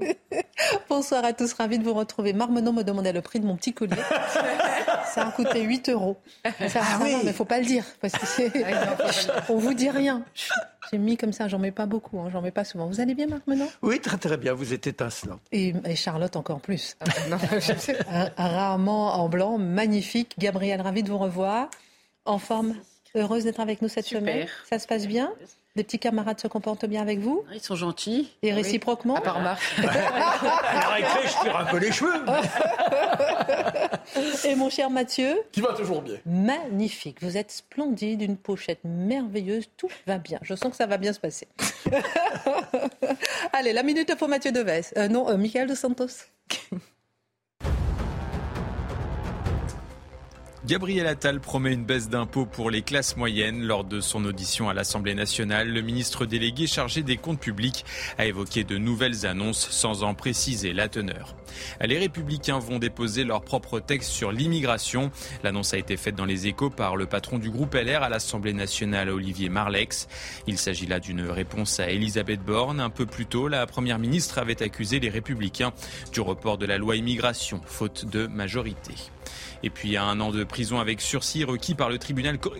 Bonsoir à tous, ravi de vous retrouver. Marmenon me demandait le prix de mon petit collier. Ça a coûté 8 euros. Ça, ça va, mais il faut pas le dire. Parce que c'est... On vous dit rien. J'ai mis comme ça, j'en mets pas beaucoup, hein, j'en mets pas souvent. Vous allez bien, Marmenon? Oui, très très bien, vous êtes étincelant. et, et Charlotte encore plus. Un- un rarement en blanc, magnifique. Gabriel, ravi de vous revoir. En forme, heureuse d'être avec nous cette Super. semaine. Ça se passe bien? Les petits camarades se comportent bien avec vous Ils sont gentils. Et réciproquement À part Marc. Récré, je tire un peu les cheveux. Et mon cher Mathieu Qui va toujours bien. Magnifique, vous êtes splendide, une pochette merveilleuse, tout va bien. Je sens que ça va bien se passer. Allez, la minute pour Mathieu Deves. Euh, non, euh, Michael Dos Santos. Gabriel Attal promet une baisse d'impôts pour les classes moyennes. Lors de son audition à l'Assemblée nationale, le ministre délégué chargé des comptes publics a évoqué de nouvelles annonces sans en préciser la teneur. Les républicains vont déposer leur propre texte sur l'immigration. L'annonce a été faite dans les échos par le patron du groupe LR à l'Assemblée nationale, Olivier Marlex. Il s'agit là d'une réponse à Elisabeth Borne. Un peu plus tôt, la première ministre avait accusé les républicains du report de la loi immigration, faute de majorité. Et puis à un an de prison avec sursis requis par le tribunal corre-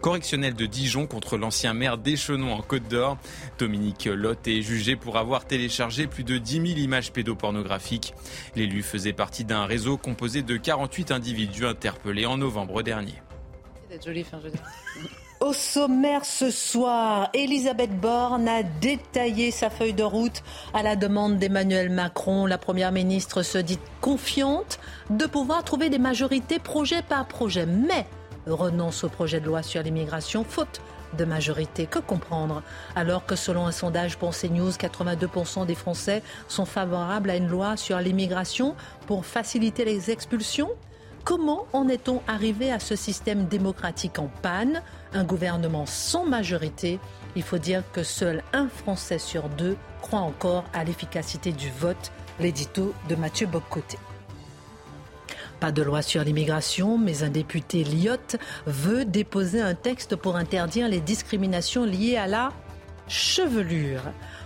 correctionnel de Dijon contre l'ancien maire d'Échenon en Côte d'Or. Dominique Lotte est jugé pour avoir téléchargé plus de 10 000 images pédopornographiques. L'élu faisait partie d'un réseau composé de 48 individus interpellés en novembre dernier. je. Au sommaire ce soir, Elisabeth Borne a détaillé sa feuille de route à la demande d'Emmanuel Macron. La Première ministre se dit confiante de pouvoir trouver des majorités projet par projet, mais renonce au projet de loi sur l'immigration faute de majorité. Que comprendre? Alors que selon un sondage pour CNews, 82% des Français sont favorables à une loi sur l'immigration pour faciliter les expulsions Comment en est-on arrivé à ce système démocratique en panne? Un gouvernement sans majorité Il faut dire que seul un Français sur deux croit encore à l'efficacité du vote. L'édito de Mathieu Bobcoté. Pas de loi sur l'immigration, mais un député Lyotte veut déposer un texte pour interdire les discriminations liées à la chevelure.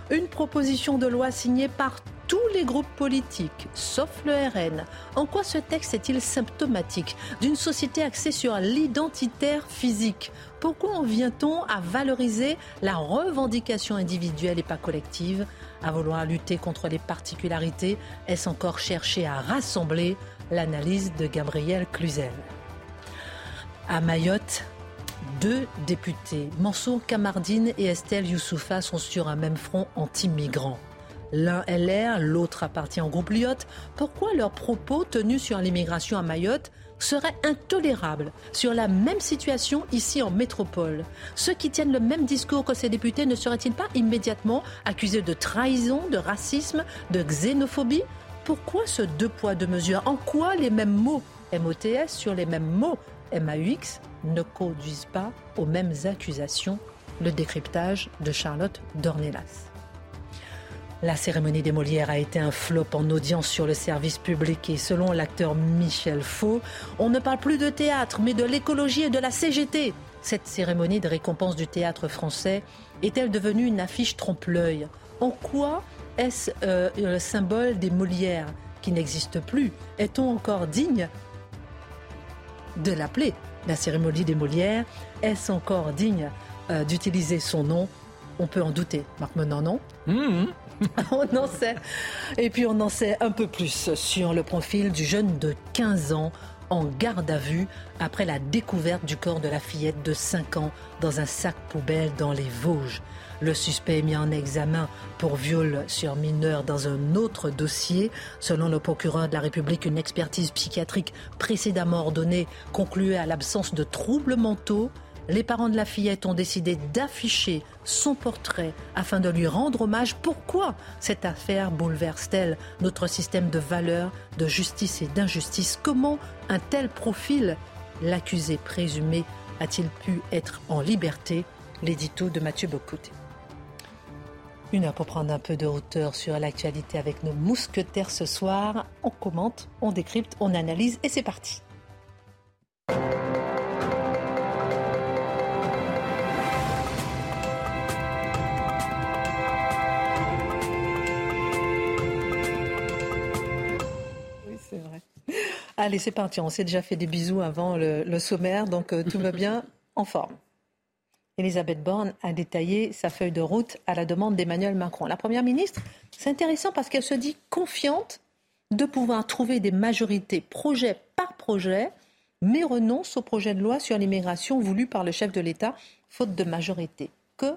Une proposition de loi signée par tous les groupes politiques, sauf le RN. En quoi ce texte est-il symptomatique d'une société axée sur l'identitaire physique? Pourquoi en vient-on à valoriser la revendication individuelle et pas collective À vouloir lutter contre les particularités, est-ce encore chercher à rassembler L'analyse de Gabriel Cluzel. À Mayotte, deux députés, Mansour Kamardine et Estelle Youssoufa, sont sur un même front anti-migrant. L'un LR, l'autre appartient au groupe Lyotte. Pourquoi leurs propos tenus sur l'immigration à Mayotte seraient intolérables sur la même situation ici en métropole. Ceux qui tiennent le même discours que ces députés ne seraient-ils pas immédiatement accusés de trahison, de racisme, de xénophobie? Pourquoi ce deux poids, deux mesures? En quoi les mêmes mots MOTS sur les mêmes mots MAUX ne conduisent pas aux mêmes accusations? Le décryptage de Charlotte Dornelas. La cérémonie des Molières a été un flop en audience sur le service public et selon l'acteur Michel Faux, on ne parle plus de théâtre mais de l'écologie et de la CGT. Cette cérémonie de récompense du théâtre français est-elle devenue une affiche trompe-l'œil? En quoi est-ce euh, le symbole des Molières qui n'existe plus? Est-on encore digne de l'appeler la cérémonie des Molières? Est-ce encore digne euh, d'utiliser son nom? On peut en douter. Marc non? on en sait. Et puis on en sait un peu plus sur le profil du jeune de 15 ans en garde à vue après la découverte du corps de la fillette de 5 ans dans un sac poubelle dans les Vosges. Le suspect est mis en examen pour viol sur mineur dans un autre dossier. Selon le procureur de la République, une expertise psychiatrique précédemment ordonnée concluait à l'absence de troubles mentaux. Les parents de la fillette ont décidé d'afficher son portrait afin de lui rendre hommage. Pourquoi cette affaire bouleverse-t-elle notre système de valeurs, de justice et d'injustice? Comment un tel profil, l'accusé présumé, a-t-il pu être en liberté? L'édito de Mathieu Bocoté. Une heure pour prendre un peu de hauteur sur l'actualité avec nos mousquetaires ce soir. On commente, on décrypte, on analyse et c'est parti. Allez, c'est parti. On s'est déjà fait des bisous avant le, sommaire, donc euh, tout va bien en forme. Elisabeth Borne a détaillé sa feuille de route à la demande d'Emmanuel Macron. La Première ministre, c'est intéressant parce qu'elle se dit confiante de pouvoir trouver des majorités projet par projet, mais renonce au projet de loi sur l'immigration voulu par le chef de l'État, faute de majorité. Que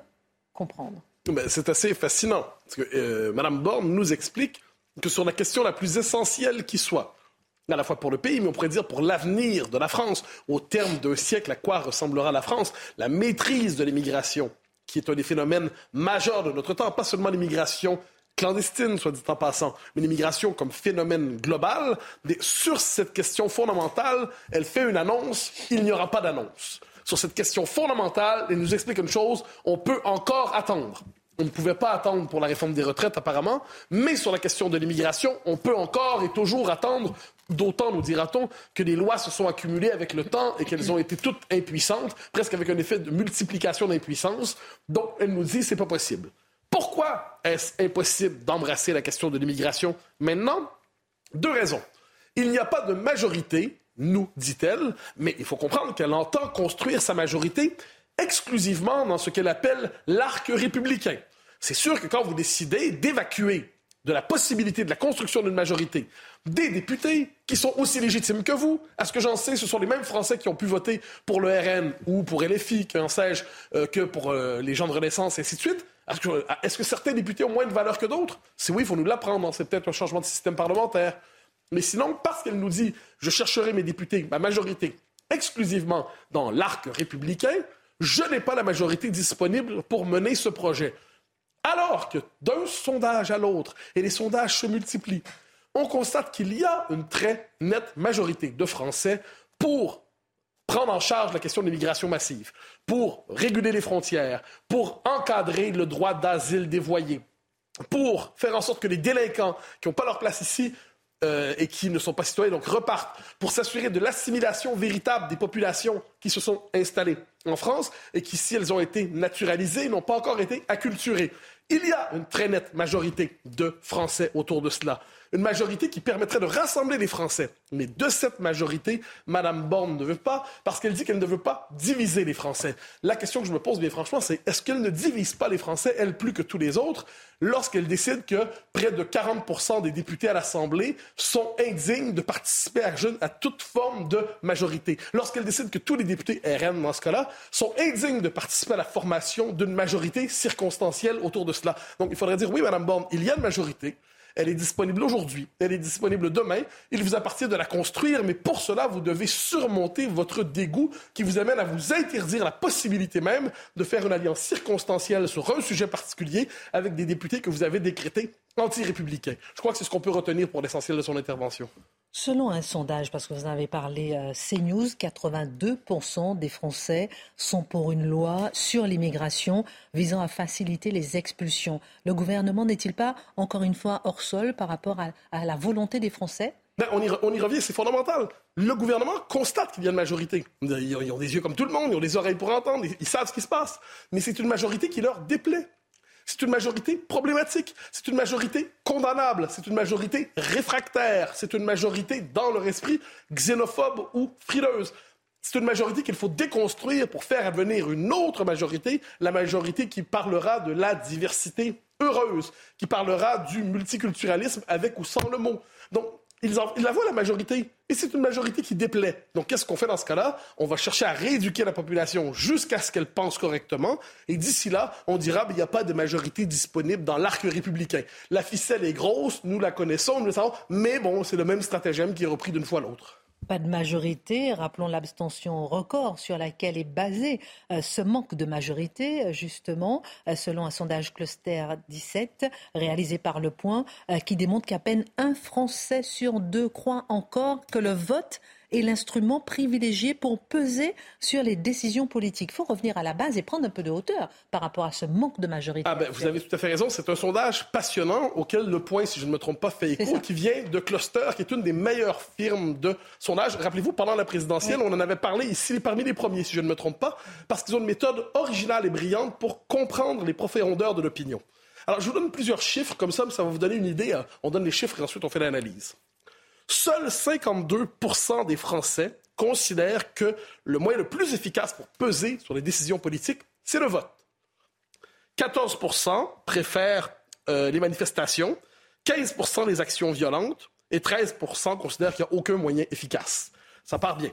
comprendre? Ben, C'est assez fascinant. Parce que euh, Mme Borne nous explique que sur la question la plus essentielle qui soit, à la fois pour le pays, mais on pourrait dire pour l'avenir de la France. Au terme d'un siècle, à quoi ressemblera la France? La maîtrise de l'immigration, qui est un des phénomènes majeurs de notre temps, pas seulement l'immigration clandestine, soit dit en passant, mais l'immigration comme phénomène global. Sur cette question fondamentale, elle fait une annonce, il n'y aura pas d'annonce. Sur cette question fondamentale, elle nous explique une chose, on peut encore attendre. On ne pouvait pas attendre pour la réforme des retraites, apparemment, mais sur la question de l'immigration, on peut encore et toujours attendre, d'autant, nous dira-t-on, que les lois se sont accumulées avec le temps et qu'elles ont été toutes impuissantes, presque avec un effet de multiplication d'impuissance. Donc, elle nous dit, c'est pas possible. Pourquoi est-ce impossible d'embrasser la question de l'immigration maintenant? Deux raisons. Il n'y a pas de majorité, nous, dit-elle, mais il faut comprendre qu'elle entend construire sa majorité exclusivement dans ce qu'elle appelle l'arc républicain. C'est sûr que quand vous décidez d'évacuer de la possibilité de la construction d'une majorité des députés qui sont aussi légitimes que vous. À ce que j'en sais, ce sont les mêmes Français qui ont pu voter pour le RN ou pour LFI, qu'en sais-je, euh, que pour euh, les gens de Renaissance, et ainsi de suite. Est-ce que, que certains députés ont moins de valeur que d'autres? Si oui, il faut nous l'apprendre. C'est peut-être un changement de système parlementaire. Mais sinon, parce qu'elle nous dit je chercherai mes députés, ma majorité, exclusivement dans l'arc républicain, je n'ai pas la majorité disponible pour mener ce projet. Alors que d'un sondage à l'autre, et les sondages se multiplient, on constate qu'il y a une très nette majorité de Français pour prendre en charge la question de l'immigration massive, pour réguler les frontières, pour encadrer le droit d'asile dévoyé, pour faire en sorte que les délinquants qui n'ont pas leur place ici euh, et qui ne sont pas citoyens, donc repartent pour s'assurer de l'assimilation véritable des populations qui se sont installées en France et qui, si elles ont été naturalisées, n'ont pas encore été acculturées. Il y a une très nette majorité de Français autour de cela une majorité qui permettrait de rassembler les Français. Mais de cette majorité, Mme Borne ne veut pas, parce qu'elle dit qu'elle ne veut pas diviser les Français. La question que je me pose bien franchement, c'est est-ce qu'elle ne divise pas les Français, elle plus que tous les autres, lorsqu'elle décide que près de 40 des députés à l'Assemblée sont indignes de participer à, à toute forme de majorité? Lorsqu'elle décide que tous les députés RN, dans ce cas-là, sont indignes de participer à la formation d'une majorité circonstancielle autour de cela. Donc il faudrait dire oui, Mme Borne, il y a une majorité. Elle est disponible aujourd'hui, elle est disponible demain. Il vous appartient de la construire, mais pour cela, vous devez surmonter votre dégoût qui vous amène à vous interdire la possibilité même de faire une alliance circonstancielle sur un sujet particulier avec des députés que vous avez décrétés anti-républicains. Je crois que c'est ce qu'on peut retenir pour l'essentiel de son intervention. Selon un sondage, parce que vous en avez parlé, euh, CNews, 82% des Français sont pour une loi sur l'immigration visant à faciliter les expulsions. Le gouvernement n'est-il pas, encore une fois, hors sol par rapport à, la volonté des Français? Ben, on, y, revient, c'est fondamental. Le gouvernement constate qu'il y a une majorité. Ils ont des yeux comme tout le monde, ils ont des oreilles pour entendre, ils savent ce qui se passe. Mais c'est une majorité qui leur déplaît. C'est une majorité problématique, c'est une majorité condamnable, c'est une majorité réfractaire, c'est une majorité dans leur esprit xénophobe ou frileuse. C'est une majorité qu'il faut déconstruire pour faire advenir une autre majorité, la majorité qui parlera de la diversité heureuse, qui parlera du multiculturalisme avec ou sans le mot. Donc, ils, en, la voient la majorité. Et c'est une majorité qui déplaît. Donc, qu'est-ce qu'on fait dans ce cas-là? On va chercher à rééduquer la population jusqu'à ce qu'elle pense correctement. Et d'ici là, on dira, il n'y a pas de majorité disponible dans l'arc républicain. La ficelle est grosse, nous la connaissons, nous le savons. Mais bon, c'est le même stratagème qui est repris d'une fois l'autre. Pas de majorité, rappelons l'abstention record sur laquelle est basé euh, ce manque de majorité, euh, justement, euh, selon un sondage Cluster 17 réalisé par Le Point, qui démontre qu'à peine un Français sur deux croit encore que le vote est l'instrument privilégié pour peser sur les décisions politiques. Il faut revenir à la base et prendre un peu de hauteur par rapport à ce manque de majorité. Ah ben, vous avez tout à fait raison. C'est un sondage passionnant auquel Le Point, si je ne me trompe pas, fait écho, qui vient de Cluster, qui est une des meilleures firmes de sondage. Rappelez-vous, pendant la présidentielle, on en avait parlé ici, parmi les premiers, si je ne me trompe pas, parce qu'ils ont une méthode originale et brillante pour comprendre les profondeurs de l'opinion. Alors, je vous donne plusieurs chiffres, comme ça, ça va vous donner une idée. Hein. On donne les chiffres et ensuite on fait l'analyse. Seuls 52% des Français considèrent que le moyen le plus efficace pour peser sur les décisions politiques, c'est le vote. 14% préfèrent euh, les manifestations, 15% les actions violentes et 13% considèrent qu'il n'y a aucun moyen efficace. Ça part bien.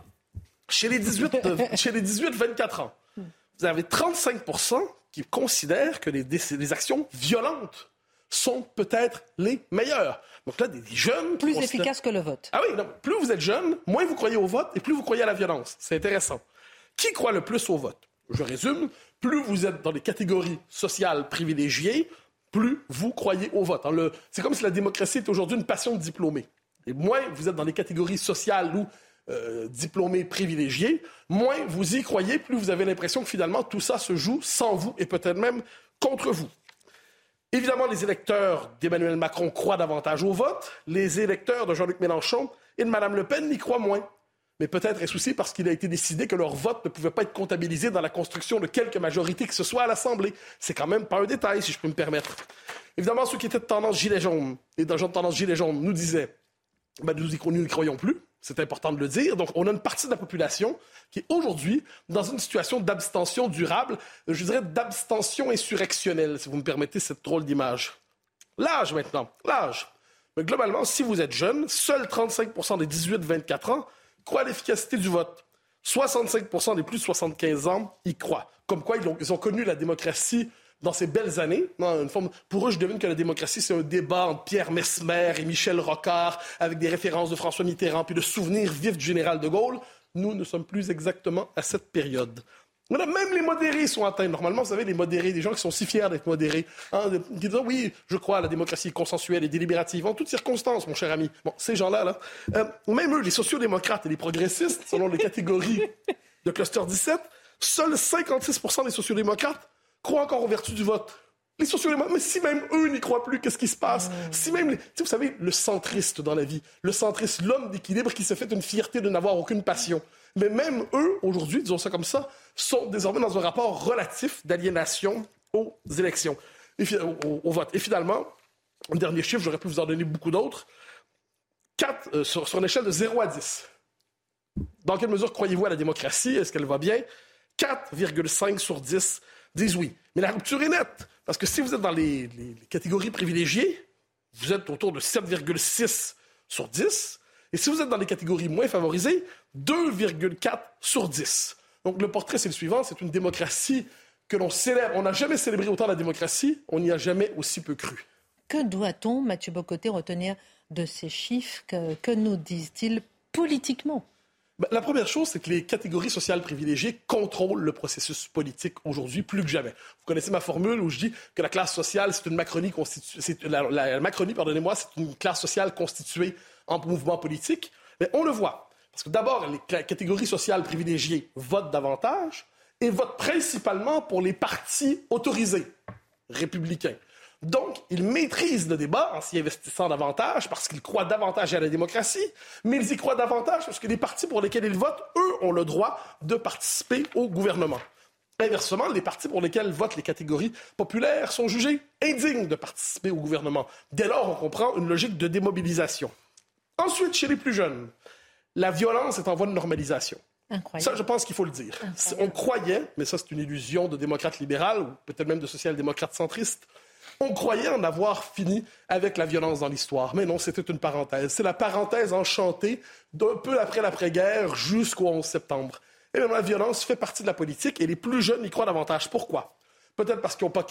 Chez les 18-24 ans, vous avez 35% qui considèrent que les, les actions violentes sont peut-être les meilleures. Donc là, des jeunes... Plus efficaces que le vote. Ah oui, plus vous êtes jeune, moins vous croyez au vote et plus vous croyez à la violence. C'est intéressant. Qui croit le plus au vote? Je résume, plus vous êtes dans les catégories sociales privilégiées, plus vous croyez au vote. C'est comme si la démocratie est aujourd'hui une passion de diplômés. Et moins vous êtes dans les catégories sociales ou euh, diplômés privilégiés, moins vous y croyez, plus vous avez l'impression que finalement tout ça se joue sans vous et peut-être même contre vous. Évidemment, les électeurs d'Emmanuel Macron croient davantage au vote. Les électeurs de Jean-Luc Mélenchon et de Mme Le Pen y croient moins. Mais peut-être est-ce aussi parce qu'il a été décidé que leur vote ne pouvait pas être comptabilisé dans la construction de quelque majorité que ce soit à l'Assemblée. C'est quand même pas un détail, si je peux me permettre. Évidemment, ceux qui étaient de tendance gilet jaune et de tendance gilet jaune nous disaient ben, nous n'y croyons plus. C'est important de le dire. Donc, on a une partie de la population qui est aujourd'hui dans une situation d'abstention durable, je dirais d'abstention insurrectionnelle, si vous me permettez cette drôle d'image. L'âge maintenant, l'âge. Mais globalement, si vous êtes jeune, seuls 35% des 18-24 ans croient à l'efficacité du vote. 65% des plus de 75 ans y croient. Comme quoi, ils ont, ils ont connu la démocratie dans ces belles années. Une forme... Pour eux, je devine que la démocratie, c'est un débat entre Pierre Mesmer et Michel Rocard, avec des références de François Mitterrand, puis de souvenirs vifs du général de Gaulle. Nous ne sommes plus exactement à cette période. même les modérés sont atteints. Normalement, vous savez, les modérés, des gens qui sont si fiers d'être modérés, hein, qui disent oui, je crois à la démocratie consensuelle et délibérative en toutes circonstances, mon cher ami. Bon, ces gens-là, là, euh, même eux, les sociodémocrates et les progressistes, selon les catégories de cluster 17, seuls 56 des sociodémocrates croient encore aux vertus du vote. Les sociodémocrates, mais si même eux n'y croient plus, qu'est-ce qui se passe? Hmm. Si même, vous savez, le centriste dans la vie, le centriste, l'homme d'équilibre qui se fait une fierté de n'avoir aucune passion. Mais même eux, aujourd'hui, disons ça comme ça, sont désormais dans un rapport relatif d'aliénation aux élections, et, au, vote. Et finalement, un dernier chiffre, j'aurais pu vous en donner beaucoup d'autres. Euh, sur, sur une échelle de 0 à 10. Dans quelle mesure croyez-vous à la démocratie? Est-ce qu'elle va bien? 4,5 sur 10 disent oui. Mais la rupture est nette. Parce que si vous êtes dans les, catégories privilégiées, vous êtes autour de 7,6 sur 10. Et si vous êtes dans les catégories moins favorisées, 2,4 sur 10. Donc le portrait, c'est le suivant. C'est une démocratie que l'on célèbre. On n'a jamais célébré autant la démocratie. On n'y a jamais aussi peu cru. Que doit-on, Mathieu Bocoté, retenir de ces chiffres que nous disent-ils politiquement? La première chose, c'est que les catégories sociales privilégiées contrôlent le processus politique aujourd'hui plus que jamais. Vous connaissez ma formule où je dis que la classe sociale, c'est une Macronie constituée, la, Macronie, pardonnez-moi, c'est une classe sociale constituée en mouvement politique. Mais on le voit. Parce que d'abord, les catégories sociales privilégiées votent davantage et votent principalement pour les partis autorisés républicains. Donc, ils maîtrisent le débat en s'y investissant davantage parce qu'ils croient davantage à la démocratie, mais ils y croient davantage parce que les partis pour lesquels ils votent, eux, ont le droit de participer au gouvernement. Inversement, les partis pour lesquels votent les catégories populaires sont jugés indignes de participer au gouvernement. Dès lors, on comprend une logique de démobilisation. Ensuite, chez les plus jeunes, la violence est en voie de normalisation. Incroyable. Ça, je pense qu'il faut le dire. On croyait, mais ça c'est une illusion de démocrate libéral ou peut-être même de social-démocrate centriste, on croyait en avoir fini avec la violence dans l'histoire. Mais non, c'était une parenthèse. C'est la parenthèse enchantée d'un peu après l'après-guerre jusqu'au 11 septembre. Et même la violence fait partie de la politique et les plus jeunes y croient davantage. Pourquoi? Peut-être parce qu'ils n'ont pas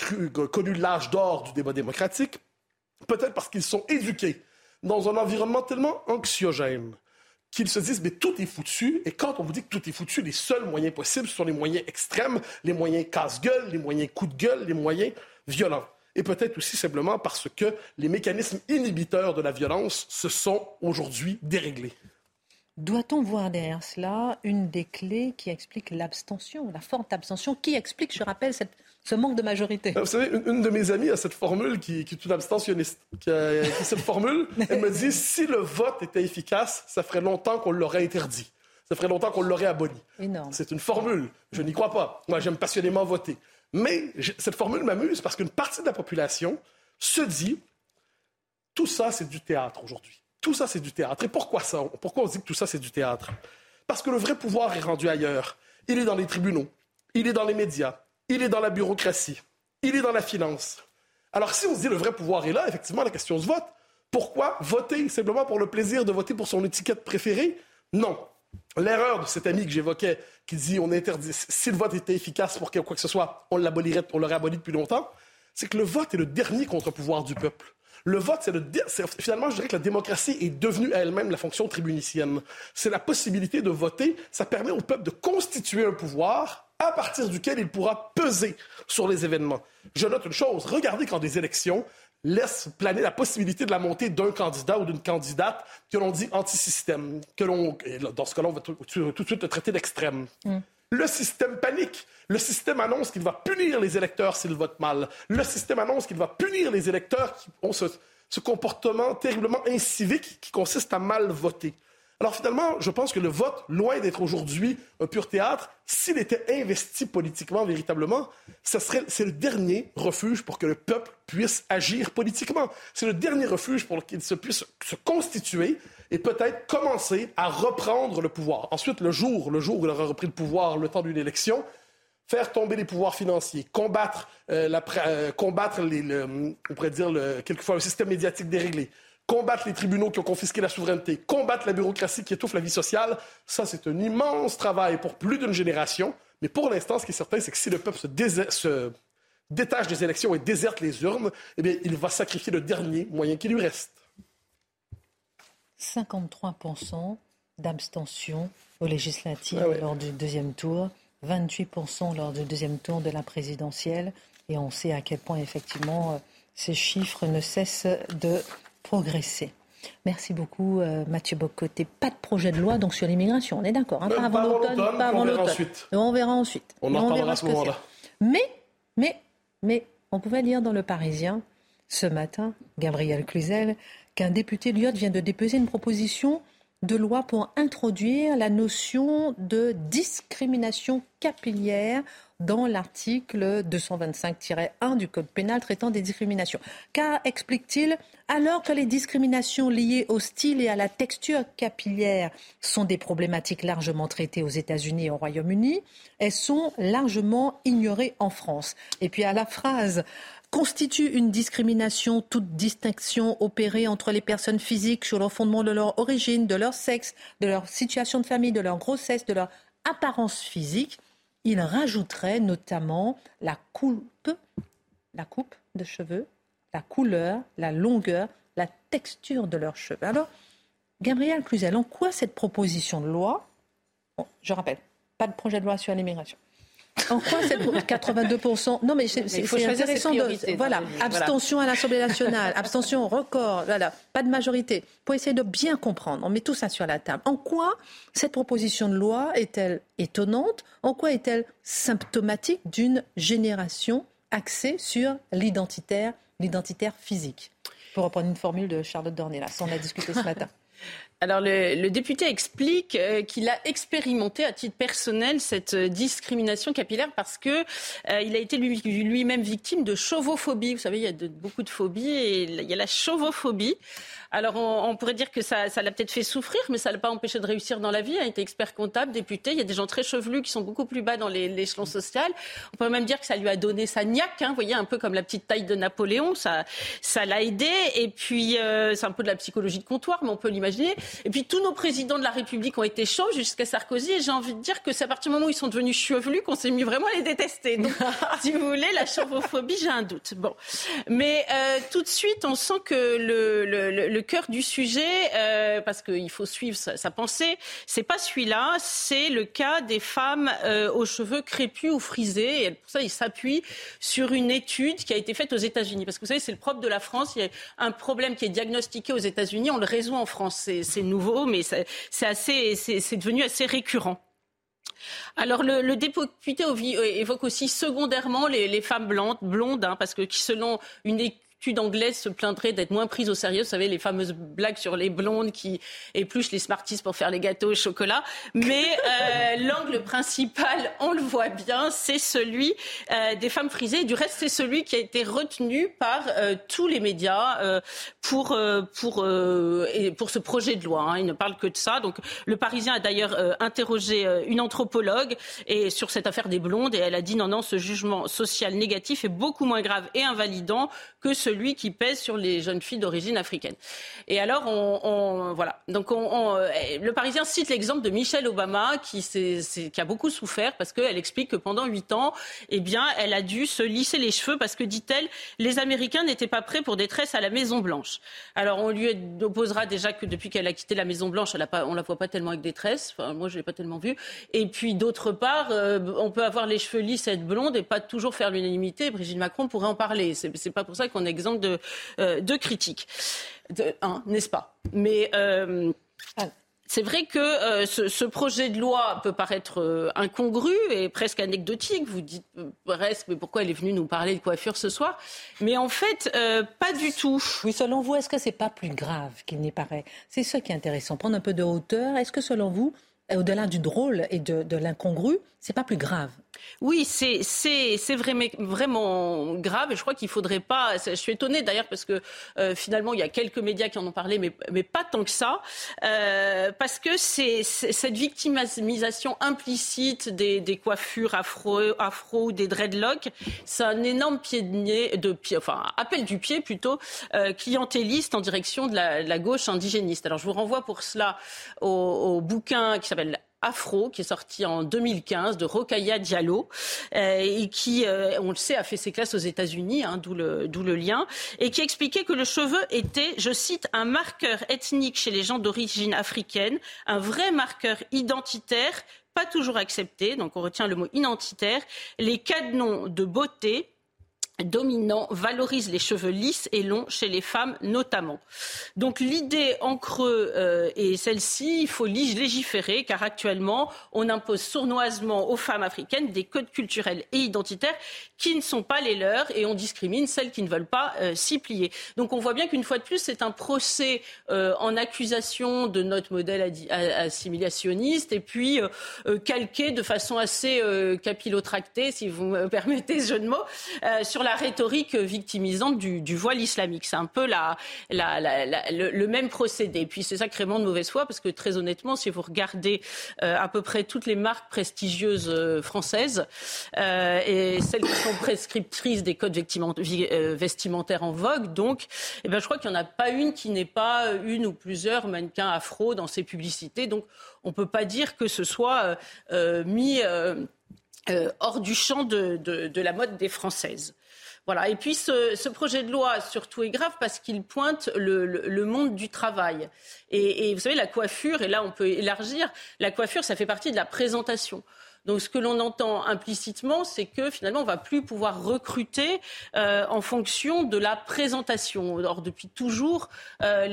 connu l'âge d'or du débat démocratique. Peut-être parce qu'ils sont éduqués dans un environnement tellement anxiogène qu'ils se disent, mais tout est foutu. Et quand on vous dit que tout est foutu, les seuls moyens possibles sont les moyens extrêmes, les moyens casse-gueule, les moyens coup de gueule, les moyens violents. Et peut-être aussi simplement parce que les mécanismes inhibiteurs de la violence se sont aujourd'hui déréglés. Doit-on voir derrière cela une des clés qui explique l'abstention, la forte abstention, qui explique, je rappelle, cette, ce manque de majorité? Vous savez, une, de mes amies a cette formule qui, qui est une abstentionniste, qui a, qui a cette formule. Elle me dit si le vote était efficace, ça ferait longtemps qu'on l'aurait interdit. Ça ferait longtemps qu'on l'aurait aboli. C'est une formule. Je n'y crois pas. Moi, j'aime passionnément voter. Mais cette formule m'amuse parce qu'une partie de la population se dit tout ça, c'est du théâtre aujourd'hui. Tout ça, c'est du théâtre. Et pourquoi ça? Pourquoi on dit que tout ça, c'est du théâtre? Parce que le vrai pouvoir est rendu ailleurs. Il est dans les tribunaux, il est dans les médias, il est dans la bureaucratie, il est dans la finance. Alors si on se dit le vrai pouvoir est là, effectivement, la question se vote. Pourquoi voter simplement pour le plaisir de voter pour son étiquette préférée? Non. L'erreur de cet ami que j'évoquais, qui dit on interdit, si le vote était efficace pour quoi que ce soit, on l'abolirait, on l'aurait aboli depuis longtemps, c'est que le vote est le dernier contre-pouvoir du peuple. Le vote, c'est le. Finalement, je dirais que la démocratie est devenue elle-même la fonction tribunicienne. C'est la possibilité de voter. Ça permet au peuple de constituer un pouvoir à partir duquel il pourra peser sur les événements. Je note une chose. Regardez quand des élections laissent planer la possibilité de la montée d'un candidat ou d'une candidate que l'on dit anti-système, que l'on, dans ce cas-là, on va tout, de suite le traiter d'extrême. Mm. Le système panique. Le système annonce qu'il va punir les électeurs s'ils votent mal. Le système annonce qu'il va punir les électeurs qui ont ce, ce comportement terriblement incivique qui consiste à mal voter. Alors finalement, je pense que le vote, loin d'être aujourd'hui un pur théâtre, s'il était investi politiquement véritablement, serait, c'est le dernier refuge pour que le peuple puisse agir politiquement. C'est le dernier refuge pour qu'il se puisse se constituer et peut-être commencer à reprendre le pouvoir. Ensuite, le jour, le jour où il aura repris le pouvoir, le temps d'une élection, faire tomber les pouvoirs financiers, combattre, euh, la, euh, combattre le, on pourrait dire le, quelquefois un système médiatique déréglé, combattre les tribunaux qui ont confisqué la souveraineté, combattre la bureaucratie qui étouffe la vie sociale, ça c'est un immense travail pour plus d'une génération. Mais pour l'instant, ce qui est certain, c'est que si le peuple se, se, détache des élections et déserte les urnes, eh bien, il va sacrifier le dernier moyen qui lui reste. 53% d'abstention aux législatives ah lors du deuxième tour, 28% lors du deuxième tour de la présidentielle. Et on sait à quel point, effectivement, euh, ces chiffres ne cessent de progresser. Merci beaucoup, euh, Mathieu Bocoté. Pas de projet de loi donc sur l'immigration, on est d'accord. Hein, pas, avant l'automne, pas avant l'automne. On verra ensuite. On en parlera à ce moment-là. Mais, mais, mais, on pouvait lire dans Le Parisien ce matin, Gabriel Cluzel, qu'un député Lyot vient de déposer une proposition de loi pour introduire la notion de discrimination capillaire dans l'article 225-1 du Code pénal traitant des discriminations. Car, explique-t-il, alors que les discriminations liées au style et à la texture capillaire sont des problématiques largement traitées aux États-Unis et au Royaume-Uni, elles sont largement ignorées en France. Et puis à la phrase constitue une discrimination, toute distinction opérée entre les personnes physiques sur le fondement de leur origine, de leur sexe, de leur situation de famille, de leur grossesse, de leur apparence physique. Il rajouterait notamment la coupe, la coupe de cheveux, la couleur, la longueur, la texture de leurs cheveux. Alors, Gabriel Cluzel, en quoi cette proposition de loi, je rappelle, pas de projet de loi sur l'immigration, en quoi cette 82% Non, mais c'est intéressant de. Voilà, abstention à l'Assemblée nationale, abstention record, voilà, pas de majorité. Pour essayer de bien comprendre, on met tout ça sur la table. En quoi cette proposition de loi est-elle étonnante? En quoi est-elle symptomatique d'une génération axée sur l'identitaire, l'identitaire physique? Pour reprendre une formule de Charlotte Dornelas, on a discuté ce matin. Alors le, député explique euh, qu'il a expérimenté à titre personnel cette euh, discrimination capillaire parce que euh, il a été lui-même victime de chauvophobie. Vous savez, il y a beaucoup de phobies et il y a la chauvophobie. Alors on, pourrait dire que ça, l'a peut-être fait souffrir, mais ça l'a pas empêché de réussir dans la vie. Il a été expert comptable, député. Il y a des gens très chevelus qui sont beaucoup plus bas dans l'échelon social. On pourrait même dire que ça lui a donné sa niaque. Hein, vous voyez, un peu comme la petite taille de Napoléon. Ça, ça l'a aidé. Et puis c'est un peu de la psychologie de comptoir, mais on peut l'imaginer. Et puis tous nos présidents de la République ont été chauds jusqu'à Sarkozy. Et j'ai envie de dire que c'est à partir du moment où ils sont devenus chevelus qu'on s'est mis vraiment à les détester. Donc, si vous voulez, la chauvophobie, j'ai un doute. Bon, mais euh, tout de suite, on sent que le, le, le cœur du sujet, euh, parce qu'il faut suivre sa, sa pensée, c'est pas celui-là, c'est le cas des femmes euh, aux cheveux crépus ou frisés. Et pour ça, il s'appuie sur une étude qui a été faite aux États-Unis. Parce que vous savez, c'est le propre de la France. Il y a un problème qui est diagnostiqué aux États-Unis, on le résout en France. C'est nouveau, mais c'est assez, c'est devenu assez récurrent. Alors le, le, député évoque aussi secondairement les, femmes blondes, blondes hein, parce que selon une l'étude anglaise se plaindrait d'être moins prise au sérieux. Vous savez, les fameuses blagues sur les blondes qui épluchent les Smarties pour faire les gâteaux au chocolat. Mais euh, l'angle principal, on le voit bien, c'est celui euh, des femmes frisées. Du reste, c'est celui qui a été retenu par euh, tous les médias euh, pour, euh, pour, et pour ce projet de loi. Hein. Il ne parle que de ça. Donc, le Parisien a d'ailleurs interrogé une anthropologue et sur cette affaire des blondes et elle a dit non, non, ce jugement social négatif est beaucoup moins grave et invalidant que ce celui qui pèse sur les jeunes filles d'origine africaine. Et alors, on, voilà. Donc, on, euh, le Parisien cite l'exemple de Michelle Obama, qui, a beaucoup souffert parce qu'elle explique que pendant huit ans, eh bien, elle a dû se lisser les cheveux parce que, dit-elle, les Américains n'étaient pas prêts pour des tresses à la Maison Blanche. Alors, on lui opposera déjà que depuis qu'elle a quitté la Maison Blanche, elle a on la voit pas tellement avec des tresses. Enfin, moi, je l'ai pas tellement vue. Et puis, d'autre part, euh, on peut avoir les cheveux lisses, être blonde et pas toujours faire l'unanimité. Brigitte Macron pourrait en parler. C'est pas pour ça qu'on est exemple de, euh, de critique, hein, n'est-ce pas? Mais euh, c'est vrai que euh, ce, projet de loi peut paraître incongru et presque anecdotique. Vous dites presque, mais pourquoi elle est venue nous parler de coiffure ce soir? Mais en fait, pas du tout. Oui, selon vous, est-ce que c'est pas plus grave qu'il n'y paraît? C'est ça qui est intéressant. Prendre un peu de hauteur. Est-ce que selon vous, au-delà du drôle et de, de l'incongru, c'est pas plus grave oui, c'est vraiment, vraiment grave et je crois qu'il faudrait pas. Je suis étonnée d'ailleurs parce que euh, finalement il y a quelques médias qui en ont parlé, mais, mais pas tant que ça, euh, parce que c'est cette victimisation implicite des, des coiffures afro, afro, des dreadlocks, c'est un énorme pied de nez, de pied, enfin appel du pied plutôt euh, clientéliste en direction de la, de la, gauche indigéniste. Alors je vous renvoie pour cela au, au bouquin qui s'appelle Afro, qui est sorti en 2015 de Rokaya Diallo, euh, et qui, euh, on le sait, a fait ses classes aux États-Unis, hein, d'où le, le lien, et qui expliquait que le cheveu était, je cite, un marqueur ethnique chez les gens d'origine africaine, un vrai marqueur identitaire pas toujours accepté, donc on retient le mot identitaire, les canons de beauté, dominant valorise les cheveux lisses et longs chez les femmes notamment. Donc l'idée en creux euh, est celle-ci, il faut légiférer car actuellement on impose sournoisement aux femmes africaines des codes culturels et identitaires qui ne sont pas les leurs et on discrimine celles qui ne veulent pas euh, s'y plier. Donc on voit bien qu'une fois de plus c'est un procès euh, en accusation de notre modèle assimilationniste et puis calqué de façon assez capillotractée si vous me permettez ce jeu de mots sur la la rhétorique victimisante du, voile islamique. C'est un peu la, le, même procédé. Puis c'est sacrément de mauvaise foi parce que très honnêtement, si vous regardez euh, à peu près toutes les marques prestigieuses euh, françaises euh, et celles qui sont prescriptrices des codes vestimentaires en vogue, donc, eh ben, je crois qu'il n'y en a pas une qui n'ait pas une ou plusieurs mannequins afro dans ses publicités. Donc on ne peut pas dire que ce soit mis hors du champ de, la mode des Françaises. Voilà. Et puis ce, projet de loi surtout est grave parce qu'il pointe le, monde du travail. Et, et, vous savez, la coiffure, et là on peut élargir, la coiffure, ça fait partie de la présentation. Donc ce que l'on entend implicitement, c'est que finalement, on va plus pouvoir recruter euh, en fonction de la présentation. Or, depuis toujours, euh,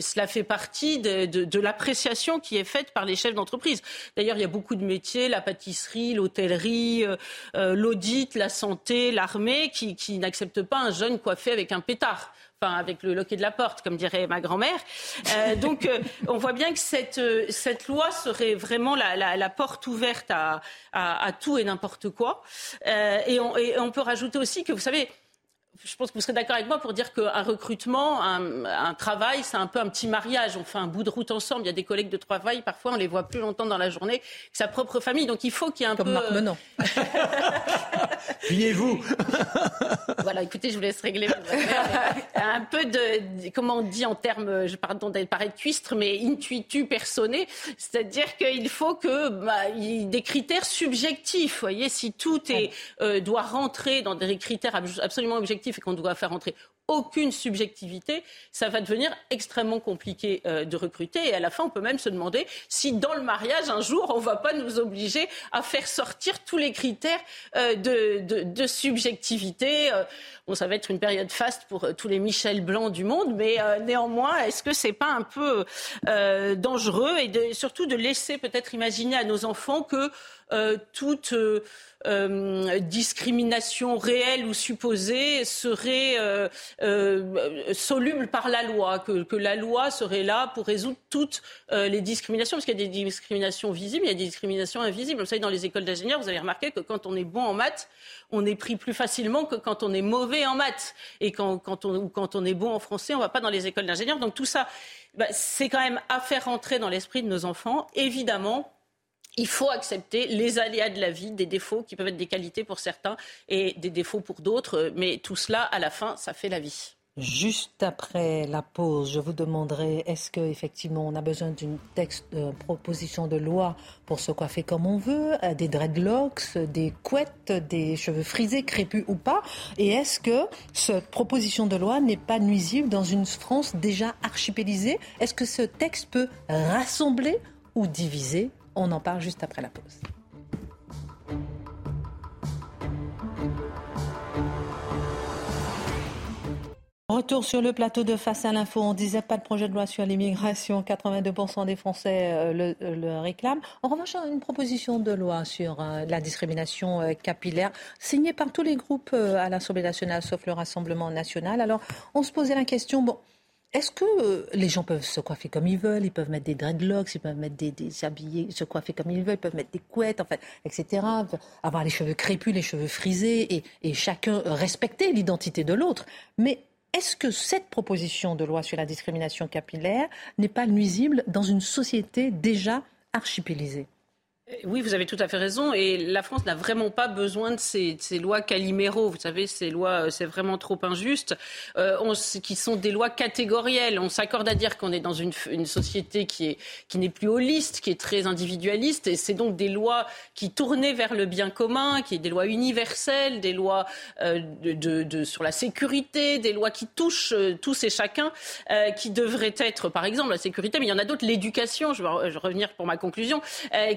cela fait partie de, l'appréciation qui est faite par les chefs d'entreprise. D'ailleurs, il y a beaucoup de métiers, la pâtisserie, l'hôtellerie, euh, l'audit, la santé, l'armée, qui n'acceptent pas un jeune coiffé avec un pétard avec le loquet de la porte, comme dirait ma grand-mère. Euh, donc, euh, on voit bien que cette, euh, cette loi serait vraiment la, la, porte ouverte à, à, à tout et n'importe quoi. Et on, et, on, peut rajouter aussi que, vous savez, je pense que vous serez d'accord avec moi pour dire qu'un recrutement, un, un travail, c'est un peu un petit mariage. On fait un bout de route ensemble. Il y a des collègues de travail, parfois on les voit plus longtemps dans la journée que sa propre famille. Donc il faut qu'il y ait un peu. Comme Marc Menon. Puyez-vous. voilà, écoutez, je vous laisse régler. un peu de, comment on dit en termes, je pardon d'être paraître cuistre, mais intuitu personné, c'est-à-dire qu'il faut que bah, y ait des critères subjectifs. Vous voyez, si tout est, euh, doit rentrer dans des critères absolument objectifs et qu'on doit faire rentrer aucune subjectivité, ça va devenir extrêmement compliqué euh, de recruter. Et à la fin, on peut même se demander si dans le mariage, un jour, on ne va pas nous obliger à faire sortir tous les critères euh, de, subjectivité. Euh, bon, ça va être une période faste pour tous les Michel Blanc du monde, mais néanmoins, est-ce que c'est pas un peu dangereux et surtout de laisser peut-être imaginer à nos enfants que toute euh, discrimination réelle ou supposée serait euh, euh, soluble par la loi, que, la loi serait là pour résoudre toutes les discriminations, parce qu'il y a des discriminations visibles, il y a des discriminations invisibles. Vous savez, dans les écoles d'ingénieurs, vous avez remarqué que quand on est bon en maths, on est pris plus facilement que quand on est mauvais en maths. Et quand, on, ou quand on est bon en français, on ne va pas dans les écoles d'ingénieurs. Donc tout ça, bah, c'est quand même à faire rentrer dans l'esprit de nos enfants. Évidemment, il faut accepter les aléas de la vie, des défauts qui peuvent être des qualités pour certains et des défauts pour d'autres. Mais tout cela, à la fin, ça fait la vie. Juste après la pause, je vous demanderai est-ce qu'effectivement on a besoin d'une de proposition de loi pour se coiffer comme on veut, euh, des dreadlocks, des couettes, des cheveux frisés, crépus ou pas? Et est-ce que cette proposition de loi n'est pas nuisible dans une France déjà archipélisée? Est-ce que ce texte peut rassembler ou diviser on en parle juste après la pause. Retour sur le plateau de Face à l'info. On disait pas de projet de loi sur l'immigration. 82% des Français euh, le, réclament. En revanche, une proposition de loi sur euh, la discrimination euh, capillaire signée par tous les groupes à l'Assemblée nationale, sauf le Rassemblement national. Alors, on se posait la question, bon, est-ce que euh, les gens peuvent se coiffer comme ils veulent Ils peuvent mettre des dreadlocks, ils peuvent mettre des, des se coiffer comme ils veulent, ils peuvent mettre des couettes, en fait, etc. Avoir les cheveux crépus, les cheveux frisés, et, et chacun respecter l'identité de l'autre. Mais est-ce que cette proposition de loi sur la discrimination capillaire n'est pas nuisible dans une société déjà archipélisée? Oui, vous avez tout à fait raison. Et la France n'a vraiment pas besoin de ces, lois Calimero. Vous savez, ces lois, euh, c'est vraiment trop injuste, euh, qui sont des lois catégorielles. On s'accorde à dire qu'on est dans une, société qui est qui n'est plus holiste, qui est très individualiste. Et c'est donc des lois qui tournaient vers le bien commun, qui est des lois universelles, des lois euh, de, sur la sécurité, des lois qui touchent tous et chacun, qui devraient être, par exemple, la sécurité, mais il y en a d'autres, l'éducation. Je vais revenir pour ma conclusion,